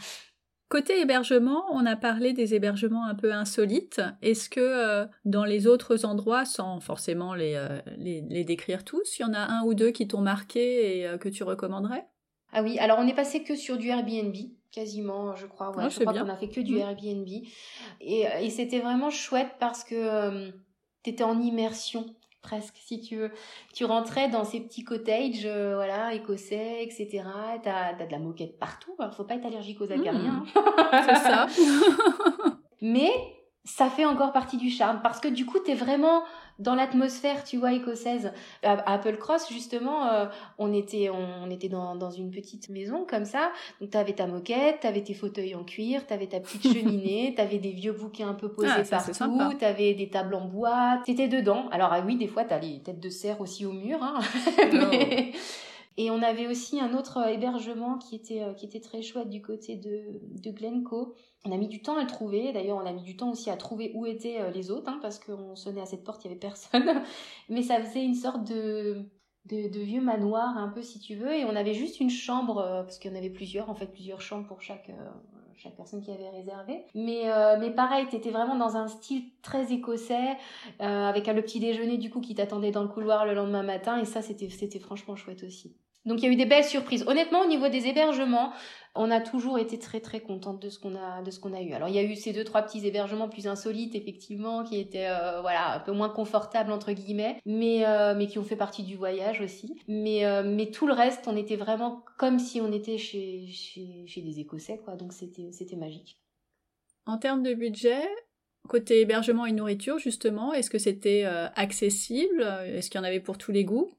Côté hébergement, on a parlé des hébergements un peu insolites. Est-ce que euh, dans les autres endroits, sans forcément les, les, les, décrire tous, il y en a un ou deux qui t'ont marqué et que tu recommanderais? Ah oui, alors on est passé que sur du Airbnb quasiment, je crois. Ouais, je crois qu'on a fait que du mm. Airbnb. Et, et c'était vraiment chouette parce que euh, tu étais en immersion presque, si tu veux. Tu rentrais dans ces petits cottages, euh, voilà, écossais, etc. T'as as de la moquette partout. Il hein. Faut pas être allergique aux acariens. Mm. Hein. C'est ça. Mais ça fait encore partie du charme parce que du coup, tu es vraiment dans l'atmosphère, tu vois, écossaise. À Apple Cross, justement, euh, on était, on, était dans, dans, une petite maison comme ça. Donc, tu avais ta moquette, tu avais tes fauteuils en cuir, tu avais ta petite cheminée, tu avais des vieux bouquets un peu posés ah, partout, tu avais des tables en bois, tu étais dedans. Alors, ah oui, des fois, tu as les têtes de cerf aussi au mur. Hein. Oh. Et on avait aussi un autre hébergement qui était, euh, qui était très chouette du côté de, de Glencoe on a mis du temps à le trouver. D'ailleurs, on a mis du temps aussi à trouver où étaient euh, les autres, hein, parce qu'on sonnait à cette porte, il y avait personne. Mais ça faisait une sorte de, de, vieux manoir, un peu si tu veux. Et on avait juste une chambre, euh, parce qu'il y en avait plusieurs, en fait, plusieurs chambres pour chaque, euh, chaque personne qui avait réservé. Mais, mais pareil, t'étais vraiment dans un style très écossais, avec le petit déjeuner du coup qui t'attendait dans le couloir le lendemain matin. Et ça, c'était franchement chouette aussi. Donc il y a eu des belles surprises. Honnêtement, au niveau des hébergements, on a toujours été très très contente de ce qu'on a de ce qu'on a eu. Alors il y a eu ces deux trois petits hébergements plus insolites effectivement qui étaient euh, voilà un peu moins confortables entre guillemets, mais euh, mais qui ont fait partie du voyage aussi. Mais euh, mais tout le reste, on était vraiment comme si on était chez chez, chez des Écossais quoi. Donc c'était c'était magique. En termes de budget, Côté hébergement et nourriture, justement, est-ce que c'était accessible? Est-ce qu'il y en avait pour tous les goûts?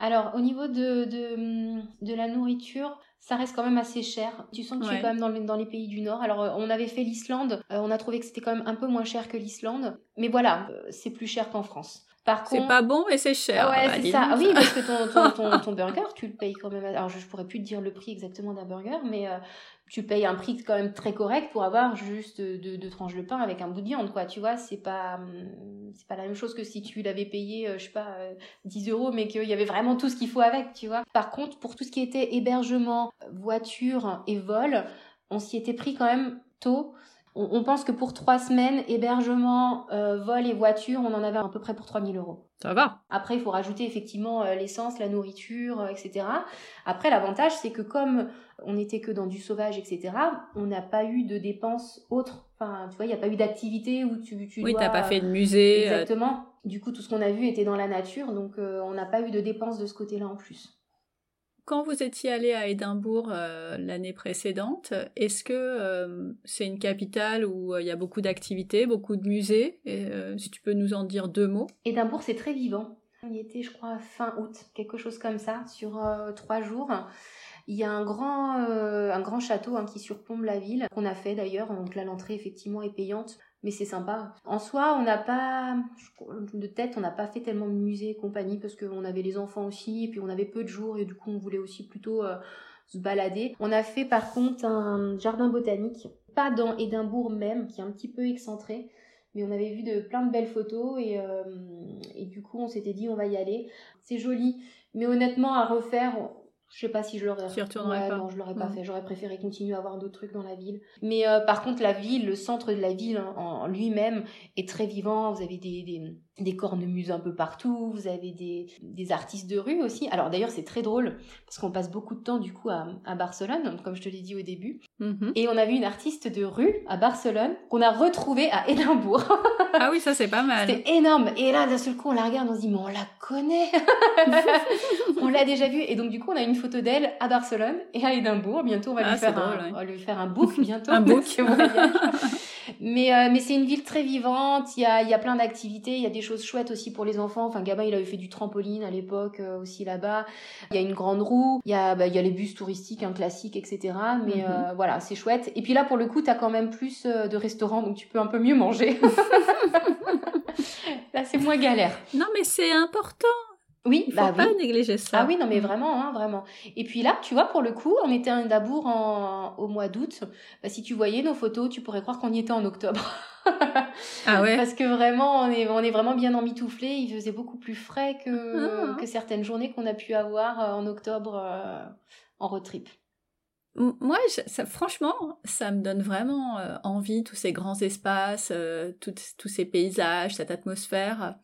Alors, au niveau de, de, de, la nourriture, ça reste quand même assez cher. Tu sens que tu es quand même dans, les pays du Nord. Alors, euh, on avait fait l'Islande. Euh, on a trouvé que c'était quand même un peu moins cher que l'Islande. Mais voilà, euh, c'est plus cher qu'en France. Par contre... C'est pas bon et c'est cher. Ouais, bah, c'est ça. Ah oui, parce que ton, ton, ton, burger, tu le payes quand même. Alors, je, je pourrais plus te dire le prix exactement d'un burger, mais tu payes un prix quand même très correct pour avoir juste deux, tranches de pain avec un bout de viande, quoi. Tu vois, c'est pas, hum, c'est pas la même chose que si tu l'avais payé, euh, je sais pas, 10 euh, euros, mais qu'il y avait vraiment tout ce qu'il faut avec, tu vois. Par contre, pour tout ce qui était hébergement, voiture et vol, on s'y était pris quand même tôt. On, pense que pour trois semaines, hébergement, euh, vol et voiture, on en avait à peu près pour 3000 euros. Ça va. Après, il faut rajouter effectivement l'essence, la nourriture, etc. Après, l'avantage, c'est que comme on n'était que dans du sauvage, etc. On n'a pas eu de dépenses autres. Enfin, tu vois, il n'y a pas eu d'activité où tu, tu oui, t'as pas fait de musée. Euh, Exactement. Du coup, tout ce qu'on a vu était dans la nature, donc euh, on n'a pas eu de dépenses de ce côté-là en plus. Quand vous étiez allé à Édimbourg euh, l'année précédente, est-ce que c'est une capitale où il y a beaucoup d'activités, beaucoup de musées? Si tu peux nous en dire deux mots. Édimbourg, c'est très vivant. On y était, je crois, fin août, quelque chose comme ça, sur trois jours. Il y a un grand, euh, un grand château hein, qui surplombe la ville, qu'on a fait d'ailleurs. Donc là, l'entrée effectivement est payante, mais c'est sympa. En soi, on n'a pas, de tête, on n'a pas fait tellement de musées et compagnie parce qu'on avait les enfants aussi, et puis on avait peu de jours, et du coup, on voulait aussi plutôt euh, se balader. On a fait par contre un jardin botanique, pas dans Édimbourg même, qui est un petit peu excentré, mais on avait vu de plein de belles photos et, euh, et du coup on s'était dit on va y aller. C'est joli, mais honnêtement à refaire, je sais pas si je l'aurais. Tu retournerais pas. Non, je l'aurais pas mm. fait. J'aurais préféré continuer à avoir d'autres trucs dans la ville. Mais euh, par contre, la ville, le centre de la ville en, lui-même est très vivant. Vous avez des, des, des cornemuses un peu partout. Vous avez des, des artistes de rue aussi. Alors d'ailleurs, c'est très drôle parce qu'on passe beaucoup de temps du coup à, à Barcelone, comme je te l'ai dit au début. Mm-hmm. Et on a vu une artiste de rue à Barcelone qu'on a retrouvée à Édimbourg. ah oui, ça c'est pas mal. C'était énorme. Et là, d'un seul coup, on la regarde, on se dit mais on la connaît. on l'a déjà vue. Et donc du coup, on a une photo d'elle à Barcelone et à Édimbourg. Bientôt, on va, lui, ah, faire un, on va lui faire un book bientôt. un book. Mais, euh, mais c'est une ville très vivante, il y a, il y a plein d'activités, il y a des choses chouettes aussi pour les enfants. Enfin, Gabin, il avait fait du trampoline à l'époque euh, aussi là-bas. Il y a une grande roue, il y a, bah, il y a les bus touristiques, un classique, etc. Mais Mhm. euh, voilà, c'est chouette. Et puis là, pour le coup, t'as quand même plus euh, de restaurants, donc tu peux un peu mieux manger. là, c'est moins galère. Non, mais c'est important. Oui, Il faut bah pas oui. négliger ça. Ah oui, non mais vraiment, hein, vraiment. Et puis là, tu vois, pour le coup, on était à Indabour en, au mois d'août. Bah, si tu voyais nos photos, tu pourrais croire qu'on y était en octobre. Ah ouais. Parce que vraiment, on est, on est vraiment bien emmitouflé. Il faisait beaucoup plus frais que, Ah. que certaines journées qu'on a pu avoir euh, en octobre euh, en road trip. Moi, je- ça, franchement, ça me donne vraiment euh, envie, tous ces grands espaces, euh, tout- tous ces paysages, cette atmosphère.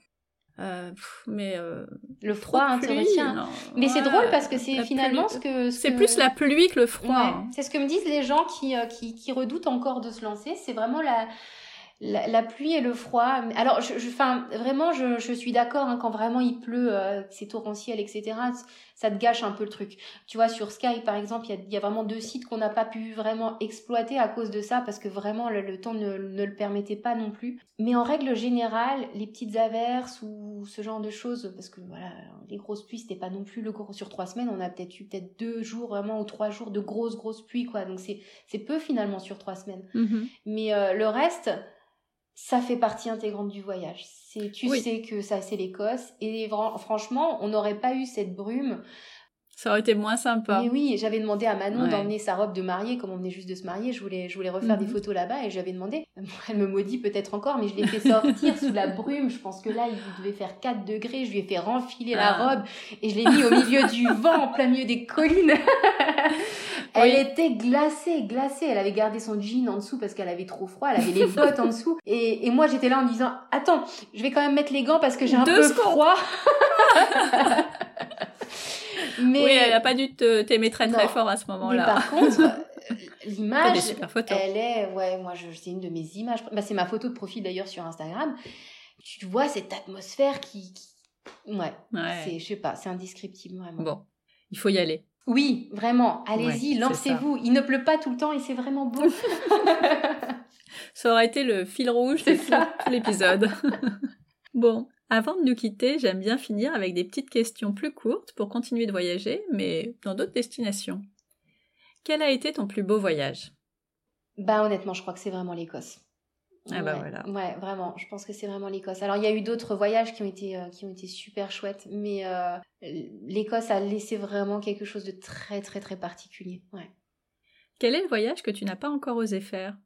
Euh, pff, mais euh, Le froid, hein, pluie, non. Mais c'est drôle parce que c'est finalement pluie- ce que... ce C'est plus la pluie que le froid. Ouais, hein. c'est ce que me disent les gens qui, euh, qui, qui redoutent encore de se lancer. C'est vraiment la, la, la pluie et le froid. Alors, je, vraiment, je, je suis d'accord hein, quand vraiment il pleut, euh, c'est torrentiel, etc. Ça te gâche un peu le truc. Tu vois, sur Sky, par exemple, il y y a vraiment deux sites qu'on n'a pas pu vraiment exploiter à cause de ça, parce que vraiment le, le temps ne, ne le permettait pas non plus. Mais en règle générale, les petites averses ou ce genre de choses, parce que voilà, les grosses pluies, c'était pas non plus le gros sur trois semaines. On a peut-être eu peut-être deux jours vraiment ou trois jours de grosses grosses pluies, quoi. Donc c'est c'est peu finalement sur trois semaines. Mhm. Mais euh, le reste, ça fait partie intégrante du voyage. C'est, tu Oui. sais que ça, c'est l'Écosse. Et franchement, on n'aurait pas eu cette brume. Ça aurait été moins sympa. Mais oui, j'avais demandé à Manon Ouais. d'emmener sa robe de mariée, comme on venait juste de se marier. Je voulais, je voulais refaire Mhm. des photos là-bas et j'avais demandé. Elle me maudit peut-être encore, mais je l'ai fait sortir sous la brume. Je pense que là, il devait faire 4 degrés. Je lui ai fait renfiler la Ah. robe et je l'ai mis au milieu du vent, en plein milieu des collines. Elle Oui. était glacée, glacée. Elle avait gardé son jean en dessous parce qu'elle avait trop froid. Elle avait les bottes en dessous. Et, et moi, j'étais là en me disant, attends, je vais quand même mettre les gants parce que j'ai un Deux peu secondes. froid. mais, Oui, elle a pas dû te- t'aimer très très Non. fort à ce mais moment-là. par contre, l'image, elle est, ouais, moi, c'est une de mes images. Bah, c'est ma photo de profil d'ailleurs sur Instagram. Tu vois cette atmosphère qui, qui- ouais, Ouais. c'est, je sais pas, c'est indescriptible vraiment. Bon, il faut y aller. Oui, vraiment, allez-y, Ouais, lancez-vous. Il ne pleut pas tout le temps et c'est vraiment beau. Ça aurait été le fil rouge de tout l'épisode. bon, avant de nous quitter, j'aime bien finir avec des petites questions plus courtes pour continuer de voyager, mais dans d'autres destinations. Quel a été ton plus beau voyage? Bah honnêtement, je crois que c'est vraiment l'Écosse. Ah bah ouais, voilà. Ouais, vraiment, je pense que c'est vraiment l'Écosse. Alors il y a eu d'autres voyages qui ont été euh, qui ont été super chouettes, mais euh, l'Écosse a laissé vraiment quelque chose de très très très particulier. Ouais. Quel est le voyage que tu n'as pas encore osé faire?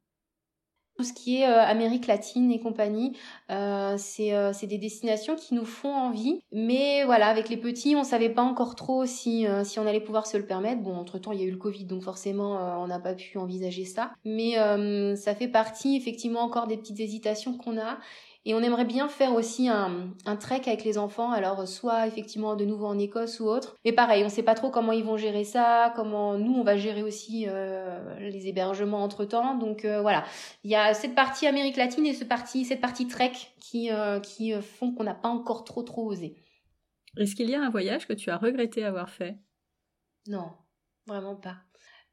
Tout ce qui est euh, Amérique latine et compagnie, euh, c'est euh, des destinations qui nous font envie. Mais voilà, avec les petits, on savait pas encore trop si, euh, si on allait pouvoir se le permettre. Bon, entre-temps, il y a eu le Covid, donc forcément, euh, on n'a pas pu envisager ça. Mais euh, ça fait partie, effectivement, encore des petites hésitations qu'on a. Et on aimerait bien faire aussi un, un trek avec les enfants, alors soit effectivement de nouveau en Écosse ou autre. Mais pareil, on sait pas trop comment ils vont gérer ça, comment nous on va gérer aussi euh, les hébergements entre temps. Donc euh, voilà, il y a cette partie Amérique latine et ce parti, cette partie trek qui, euh, qui euh, font qu'on n'a pas encore trop trop osé. Est-ce qu'il y a un voyage que tu as regretté avoir fait? Non, vraiment pas.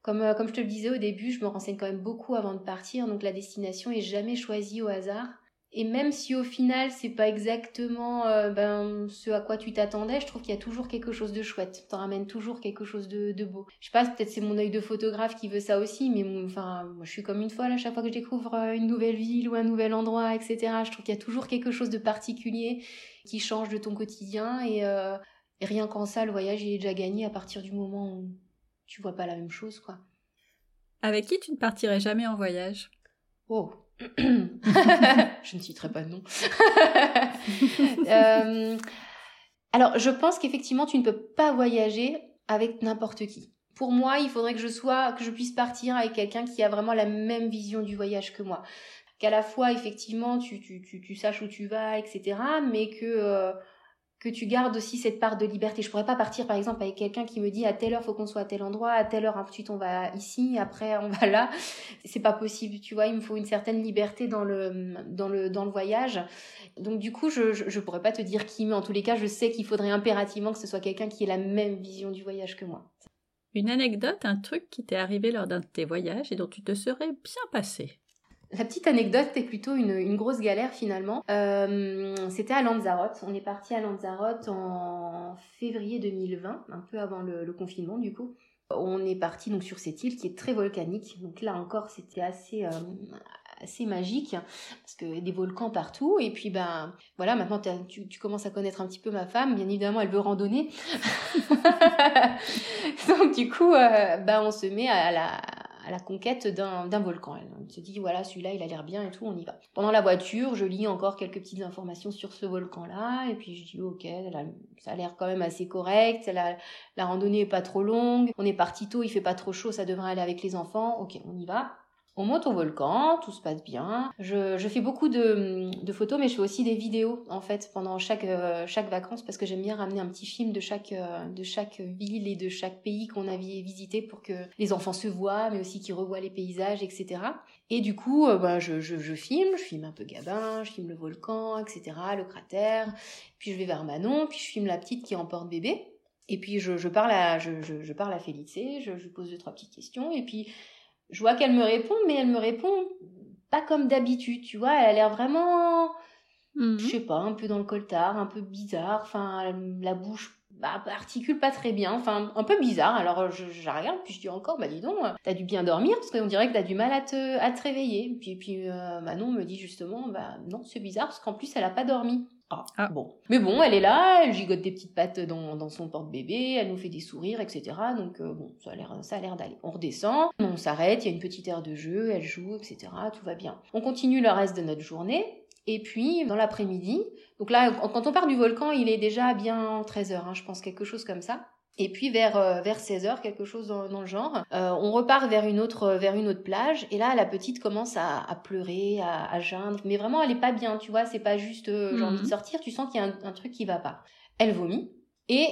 Comme, euh, comme je te le disais au début, je me renseigne quand même beaucoup avant de partir, donc la destination est jamais choisie au hasard. Et même si au final c'est pas exactement euh, ben, ce à quoi tu t'attendais, je trouve qu'il y a toujours quelque chose de chouette. T'en ramènes toujours quelque chose de, de beau. Je sais pas, peut-être c'est mon œil de photographe qui veut ça aussi, mais mon- enfin, moi je suis comme une folle à chaque fois que je découvre euh, une nouvelle ville ou un nouvel endroit, etc. Je trouve qu'il y a toujours quelque chose de particulier qui change de ton quotidien et, euh, et rien qu'en ça, le voyage il est déjà gagné à partir du moment où tu vois pas la même chose, quoi. Avec qui tu ne partirais jamais en voyage? Oh. je ne citerai pas de nom. Euh, alors, je pense qu'effectivement, tu ne peux pas voyager avec n'importe qui. Pour moi, il faudrait que je sois, que je puisse partir avec quelqu'un qui a vraiment la même vision du voyage que moi. Qu'à la fois, effectivement, tu, tu, tu, tu saches où tu vas, etc., mais que, euh, que tu gardes aussi cette part de liberté. Je pourrais pas partir, par exemple, avec quelqu'un qui me dit à telle heure, faut qu'on soit à tel endroit, à telle heure, ensuite on va ici, après on va là. C'est pas possible, tu vois. Il me faut une certaine liberté dans le, dans le, dans le voyage. Donc, du coup, je, je, je pourrais pas te dire qui, mais en tous les cas, je sais qu'il faudrait impérativement que ce soit quelqu'un qui ait la même vision du voyage que moi. Une anecdote, un truc qui t'est arrivé lors d'un de tes voyages et dont tu te serais bien passé? La petite anecdote est plutôt une, grosse galère finalement. Euh, c'était à Lanzarote. On est parti à Lanzarote en février 2020, un peu avant le, confinement du coup. On est parti donc sur cette île qui est très volcanique. Donc là encore, c'était assez euh, assez magique parce que des volcans partout. Et puis ben voilà, maintenant tu, commences à connaître un petit peu ma femme. Bien évidemment, elle veut randonner. donc du coup, euh, ben on se met à la la conquête d'un volcan. Elle se dit, voilà, celui-là, il a l'air bien et tout, on y va. Pendant la voiture, je lis encore quelques petites informations sur ce volcan-là, et puis je dis, ok, ça a l'air quand même assez correct, la, la randonnée est pas trop longue, on est parti tôt, il fait pas trop chaud, ça devrait aller avec les enfants, ok, on y va. On monte au volcan, tout se passe bien. Je, fais beaucoup de, photos, mais je fais aussi des vidéos en fait pendant chaque euh, chaque vacances parce que j'aime bien ramener un petit film de chaque euh, de chaque ville et de chaque pays qu'on a visité pour que les enfants se voient, mais aussi qu'ils revoient les paysages, etc. Et du coup, euh, bah, je, je, filme, je filme un peu Gabin, je filme le volcan, etc., le cratère. Puis je vais vers Manon, puis je filme la petite qui emporte bébé. Et puis je, je parle à je, je, parle à Félicité, je, je pose deux trois petites questions et puis je vois qu'elle me répond, mais elle me répond pas comme d'habitude, tu vois. Elle a l'air vraiment, mhm. je sais pas, un peu dans le coltard, un peu bizarre. Enfin, la bouche bah, articule pas très bien, enfin un peu bizarre. Alors je, je la regarde, puis je dis encore, bah dis donc, t'as dû bien dormir parce qu'on dirait que t'as du mal à te, à te réveiller. Puis, puis euh, Manon me dit justement, bah non, c'est bizarre parce qu'en plus elle a pas dormi. Ah, ah, bon. Mais bon, elle est là, elle gigote des petites pattes dans, dans son porte-bébé, elle nous fait des sourires, etc. Donc euh, bon, ça a l'air, d'aller. On redescend, on s'arrête, il y a une petite aire de jeu, elle joue, etc. Tout va bien. On continue le reste de notre journée. Et puis, dans l'après-midi, donc là, quand on part du volcan, il est déjà bien 13h, hein, je pense, quelque chose comme ça. Et puis vers euh, vers 16 heures, quelque chose dans, le genre, euh, on repart vers une autre vers une autre plage. Et là, la petite commence à, à pleurer, à, à, geindre, mais vraiment, elle est pas bien, tu vois. C'est pas juste euh, j'ai envie de mhm. sortir. Tu sens qu'il y a un, truc qui va pas. Elle vomit et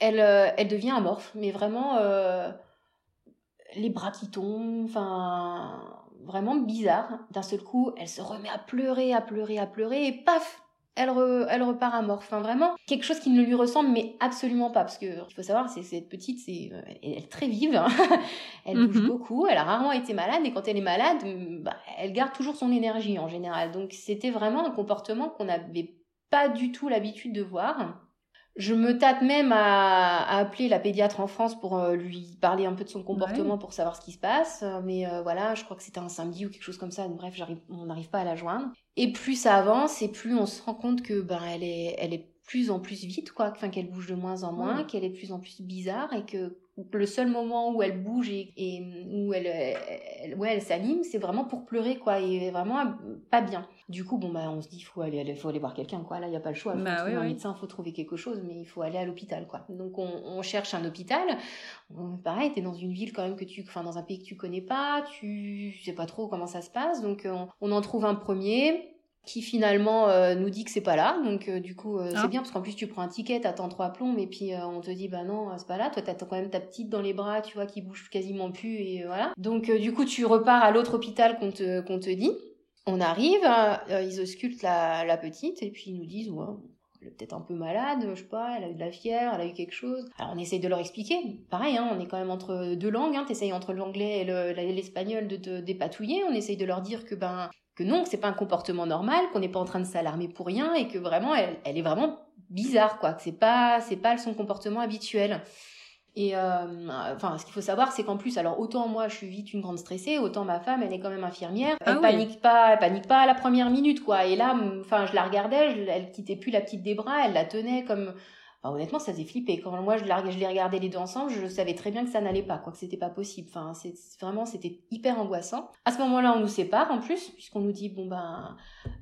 elle elle devient amorphe, mais vraiment les bras qui tombent, enfin vraiment bizarre. D'un seul coup, elle se remet à pleurer, à pleurer, à pleurer, et paf, elle, elle repart à mort. Enfin, vraiment, quelque chose qui ne lui ressemble, mais absolument pas. Parce que, il faut savoir, c'est cette petite, c'est, euh, elle est très vive. Hein. elle bouge mhm. beaucoup. Elle a rarement été malade. Et quand elle est malade, bah, elle garde toujours son énergie, en général. Donc, c'était vraiment un comportement qu'on n'avait pas du tout l'habitude de voir. Je me tâte même à, appeler la pédiatre en France pour euh, lui parler un peu de son comportement pour savoir ce qui se passe. Mais euh, voilà, je crois que c'était un samedi ou quelque chose comme ça. Bref, on n'arrive pas à la joindre. Et plus ça avance et plus on se rend compte que ben elle est, elle est plus en plus vite, quoi. Enfin, qu'elle bouge de moins en moins, qu'elle est plus en plus bizarre et que le seul moment où elle bouge et, où elle, elle, ouais, elle s'anime, c'est vraiment pour pleurer, quoi, et vraiment pas bien. Du coup, bon, bah, on se dit, faut aller, faut aller voir quelqu'un, quoi. Là, il n'y a pas le choix. Il faut bah trouver un médecin, faut trouver quelque chose, mais il faut aller à l'hôpital, quoi. Donc, on, on, cherche un hôpital. pareil, t'es dans une ville quand même que tu, enfin, dans un pays que tu connais pas, tu sais pas trop comment ça se passe. Donc, on, on en trouve un premier qui finalement euh, nous dit que c'est pas là. Donc euh, du coup, euh, c'est ah. bien parce qu'en plus tu prends un ticket, t'attends trois plombs et puis on te dit bah non, c'est pas là. Toi t'attends quand même ta petite dans les bras, tu vois, qui bouge quasiment plus et voilà. Donc du coup tu repars à l'autre hôpital qu'on te qu'on te dit. On arrive, ils auscultent la, la petite et puis ils nous disent ouais, elle est peut-être un peu malade, je sais pas, elle a eu de la fièvre, elle a eu quelque chose. Alors on essaye de leur expliquer. Pareil, hein, on est quand même entre deux langues, hein, t'essayes entre l'anglais et l'espagnol de te dépatouiller. On essaye de leur dire que ben que non, c'est pas un comportement normal, qu'on n'est pas en train de s'alarmer pour rien et que vraiment elle, elle est vraiment bizarre quoi, que c'est pas c'est pas son comportement habituel. Et euh, enfin, ce qu'il faut savoir, c'est qu'en plus, alors autant moi, je suis vite une grande stressée, autant ma femme, elle est quand même infirmière. Elle ah panique pas, elle panique pas à la première minute, quoi. Et là, enfin, je la regardais, elle quittait plus la petite des bras, elle la tenait comme honnêtement, ça faisait flipper. Quand moi je, je les regardais les deux ensemble, je savais très bien que ça n'allait pas, quoi, que c'était pas possible. Enfin, c'est vraiment, c'était hyper angoissant. À ce moment-là, on nous sépare en plus, puisqu'on nous dit bon ben,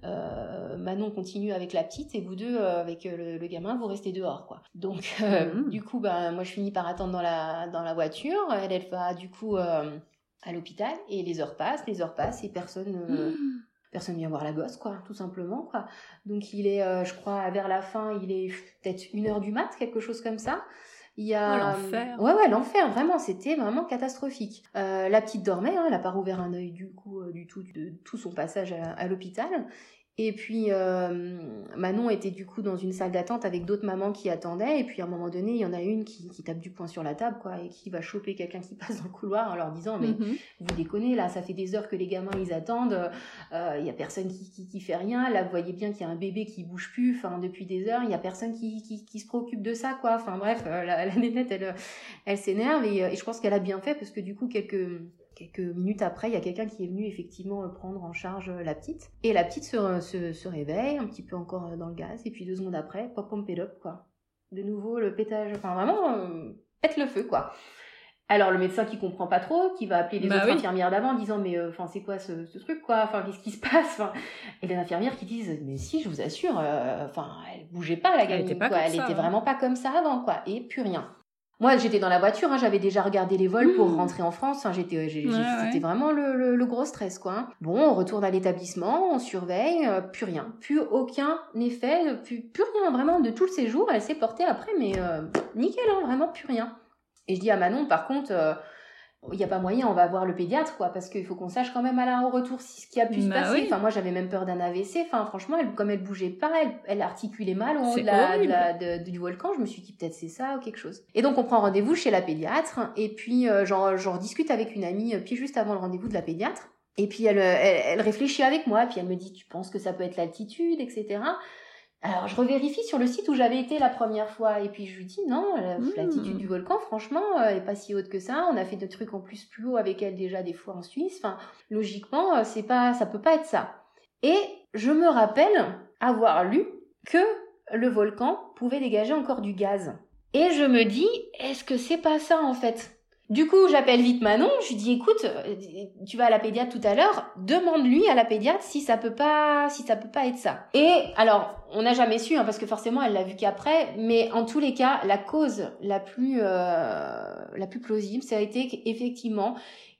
euh, Manon continue avec la petite et vous deux euh, avec euh, le, gamin, vous restez dehors, quoi. Donc, mmh. du coup, ben moi je finis par attendre dans la dans la voiture. Elle, elle va du coup à l'hôpital et les heures passent, les heures passent et personne. Mmh personne vient voir la gosse, quoi, tout simplement, quoi. Donc il est, euh, je crois, vers la fin, il est peut-être une heure du mat, quelque chose comme ça. Il y a... Oh, l'enfer. Ouais, ouais, l'enfer, vraiment, c'était vraiment catastrophique. Euh, la petite dormait, hein, elle n'a pas rouvert un œil du coup, euh, du tout, de tout son passage à, l'hôpital. Et puis euh, Manon était du coup dans une salle d'attente avec d'autres mamans qui attendaient. Et puis à un moment donné, il y en a une qui, qui tape du poing sur la table, quoi, et qui va choper quelqu'un qui passe dans le couloir en leur disant mais Mhm. vous déconnez là, ça fait des heures que les gamins ils attendent, euh, il y a personne qui, qui, qui fait rien. Là, vous voyez bien qu'il y a un bébé qui bouge plus, enfin depuis des heures, il y a personne qui, qui, qui se préoccupe de ça, quoi. Enfin bref, euh, la, la nénette elle, elle s'énerve et, euh, et je pense qu'elle a bien fait parce que du coup quelques Quelques minutes après, il y a quelqu'un qui est venu effectivement euh, prendre en charge euh, la petite. Et la petite se, se, se réveille, un petit peu encore euh, dans le gaz, et puis deux secondes après, pop pom up quoi. De nouveau le pétage, enfin vraiment, euh, pète le feu quoi. Alors le médecin qui comprend pas trop, qui va appeler les Bah autres oui. infirmières d'avant en disant mais euh, enfin c'est quoi ce, ce truc quoi, enfin qu'est-ce qui se passe? Et les infirmières qui disent mais si je vous assure, euh, enfin elle bougeait pas la Elle gamine était pas quoi, elle ça, était hein. vraiment pas comme ça avant quoi, et plus rien. Moi, j'étais dans la voiture, hein, j'avais déjà regardé les vols pour Mmh. rentrer en France. Enfin, j'étais, j'ai- j'ai- Ouais, ouais. c'était vraiment le, le- le gros stress, quoi. hein. Bon, on retourne à l'établissement, on surveille, euh, plus rien, plus aucun effet, plus, plus rien, vraiment, de tout le séjour. Elle s'est portée après, mais euh, nickel, hein, vraiment plus rien. Et je dis à Manon, par contre, euh, il n'y a pas moyen, on va voir le pédiatre, quoi, parce qu'il faut qu'on sache quand même à la au retour si ce qui a pu se Bah passer. oui. Enfin, moi, j'avais même peur d'un AVC. Enfin, franchement, elle, comme elle bougeait pas, elle, elle articulait mal au haut de la, de horrible. la- de- du volcan. Je me suis dit peut-être c'est ça ou quelque chose. Et donc, on prend rendez-vous chez la pédiatre, et puis euh, j'en j'en discute avec une amie, euh, puis juste avant le rendez-vous de la pédiatre. Et puis elle, euh, elle, elle réfléchit avec moi, puis elle me dit, tu penses que ça peut être l'altitude, etc. Alors je revérifie sur le site où j'avais été la première fois, et puis je lui dis, non, la- Hmm. l'altitude du volcan, franchement, euh, est pas si haute que ça. On a fait des trucs en plus plus haut avec elle déjà des fois en Suisse. Enfin, logiquement, euh, c'est pas, ça peut pas être ça. Et je me rappelle avoir lu que le volcan pouvait dégager encore du gaz. Et je me dis, est-ce que c'est pas ça en fait? Du coup, j'appelle vite Manon, je lui dis écoute, tu vas à la pédiatre tout à l'heure, demande-lui à la pédiatre si ça peut pas si ça peut pas être ça. Et alors, on n'a jamais su hein, parce que forcément elle l'a vu qu'après, mais en tous les cas, la cause la plus euh, la plus plausible, ça a été qu'effectivement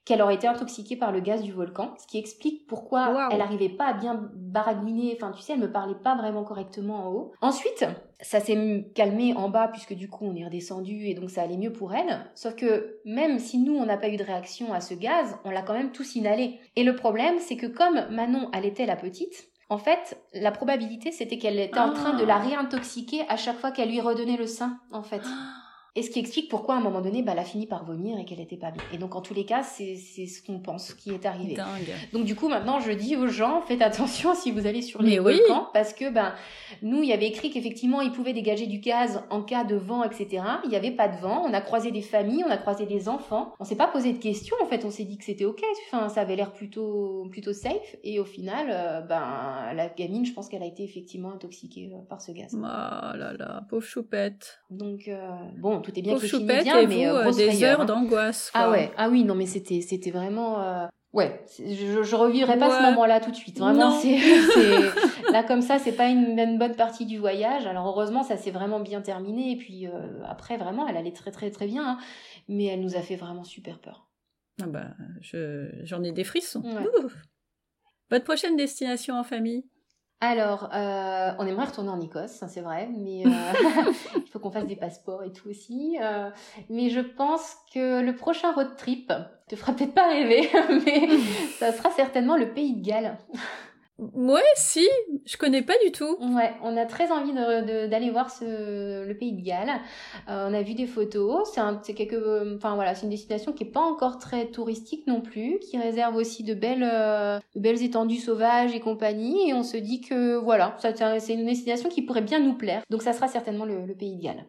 qu'elle aurait été intoxiquée par le gaz du volcan, ce qui explique pourquoi elle n'arrivait pas à bien baragouiner, enfin tu sais, elle me parlait pas vraiment correctement en haut. Ensuite, ça s'est calmé en bas puisque du coup on est redescendu et donc ça allait mieux pour elle. Sauf que même si nous on n'a pas eu de réaction à ce gaz, on l'a quand même tous inhalé. Et le problème c'est que comme Manon allaitait la petite, en fait la probabilité c'était qu'elle était en Ah. train de la réintoxiquer à chaque fois qu'elle lui redonnait le sein en fait. Et ce qui explique pourquoi à un moment donné, bah, elle a fini par vomir et qu'elle était pas bien. Et donc en tous les cas, c'est ce qu'on pense qui est arrivé. Dingue. Donc du coup maintenant je dis aux gens faites attention si vous allez sur les oui. volcans parce que ben nous il y avait écrit qu'effectivement ils pouvaient dégager du gaz en cas de vent etc. Il n'y avait pas de vent. On a croisé des familles, on a croisé des enfants. On s'est pas posé de questions en fait. On s'est dit que c'était ok. Enfin ça avait l'air plutôt plutôt safe et au final euh, ben la gamine je pense qu'elle a été effectivement intoxiquée euh, par ce gaz. Oh là là, pauvre choupette. Donc euh, bon tout est bien finit choupette bien et mais vous, euh, euh, grosse des frayeur, heures hein. d'angoisse. Ah ouais, ah oui, non mais c'était c'était vraiment euh, ouais, je, je revivrai pas ce moment-là tout de suite. Vraiment c'est là comme ça, c'est pas une, une bonne partie du voyage. Alors heureusement, ça s'est vraiment bien terminé et puis euh, après vraiment, elle allait très très très bien hein. mais elle nous a fait vraiment super peur. Ah bah, je- j'en ai des frissons. Ouais. Votre prochaine destination en famille? Alors, euh, on aimerait retourner en Écosse, c'est vrai, mais euh, il faut qu'on fasse des passeports et tout aussi. euh, mais je pense que le prochain road trip te fera peut-être pas rêver, mais ça sera certainement le Pays de Galles. Ouais, si, je connais pas du tout. Ouais, on a très envie d'aller voir ce, le pays de Galles. Euh, on a vu des photos. C'est un, c'est quelque, enfin voilà, c'est une destination qui est pas encore très touristique non plus, qui réserve aussi de belles, euh, de belles étendues sauvages et compagnie. Et on se dit que voilà, c'est un- c'est une destination qui pourrait bien nous plaire. Donc ça sera certainement le, le pays de Galles.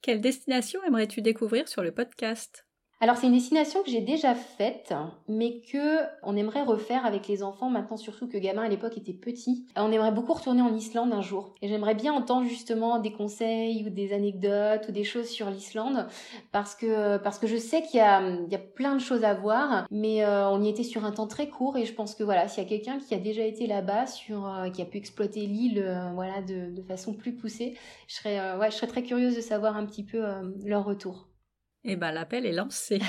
Quelle destination aimerais-tu découvrir sur le podcast? Alors c'est une destination que j'ai déjà faite, mais que on aimerait refaire avec les enfants maintenant, surtout que gamin à l'époque était petit. On aimerait beaucoup retourner en Islande un jour, et j'aimerais bien entendre justement des conseils ou des anecdotes ou des choses sur l'Islande, parce que parce que je sais qu'il y a il y a plein de choses à voir, mais euh, on y était sur un temps très court, et je pense que voilà, s'il y a quelqu'un qui a déjà été là-bas, sur euh, qui a pu exploiter l'île, euh, voilà, de, de façon plus poussée, je serais ouais, je serais très curieuse de savoir un petit peu leur retour. Eh ben, l'appel est lancé.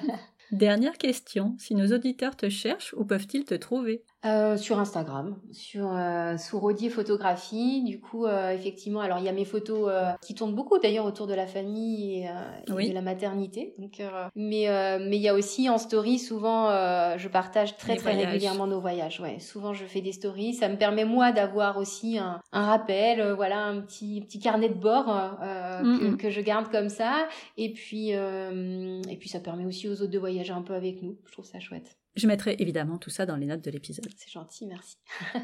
Dernière question, si nos auditeurs te cherchent, où peuvent-ils te trouver? Euh, sur Instagram, sur euh, sous Rodier Photographie. Du coup, euh, effectivement, alors il y a mes photos euh, qui tournent beaucoup d'ailleurs autour de la famille et, euh, et de la maternité. Donc, euh, mais mais il y a aussi en story souvent, je partage très Les très voyages. régulièrement nos voyages. Ouais, souvent je fais des stories. Ça me permet moi d'avoir aussi un, un rappel, voilà, un petit petit carnet de bord que, Mhm. que je garde comme ça. Et puis et puis ça permet aussi aux autres de voyager un peu avec nous. Je trouve ça chouette. Je mettrai évidemment tout ça dans les notes de l'épisode. C'est gentil, merci.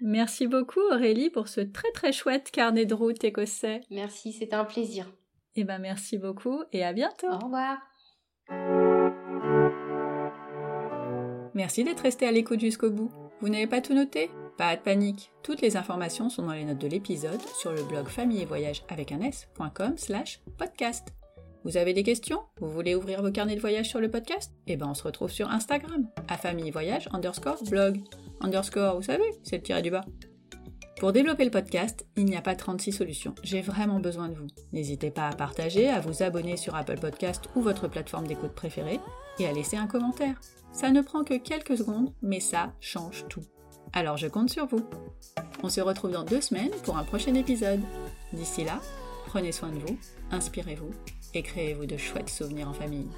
Merci beaucoup Aurélie pour ce très très chouette carnet de route écossais. Merci, c'était un plaisir. Eh ben merci beaucoup et à bientôt. Au revoir. Merci d'être resté à l'écoute jusqu'au bout. Vous n'avez pas tout noté? Pas de panique. Toutes les informations sont dans les notes de l'épisode sur le blog famille et voyage avec un s.com slash podcast. Vous avez des questions? Vous voulez ouvrir vos carnets de voyage sur le podcast? Eh ben on se retrouve sur Instagram, à famille voyage underscore blog. Underscore, vous savez, c'est le tiré du bas. Pour développer le podcast, il n'y a pas 36 solutions. J'ai vraiment besoin de vous. N'hésitez pas à partager, à vous abonner sur Apple Podcast ou votre plateforme d'écoute préférée et à laisser un commentaire. Ça ne prend que quelques secondes, mais ça change tout. Alors je compte sur vous. On se retrouve dans deux semaines pour un prochain épisode. D'ici là, prenez soin de vous, inspirez-vous et créez-vous de chouettes souvenirs en famille.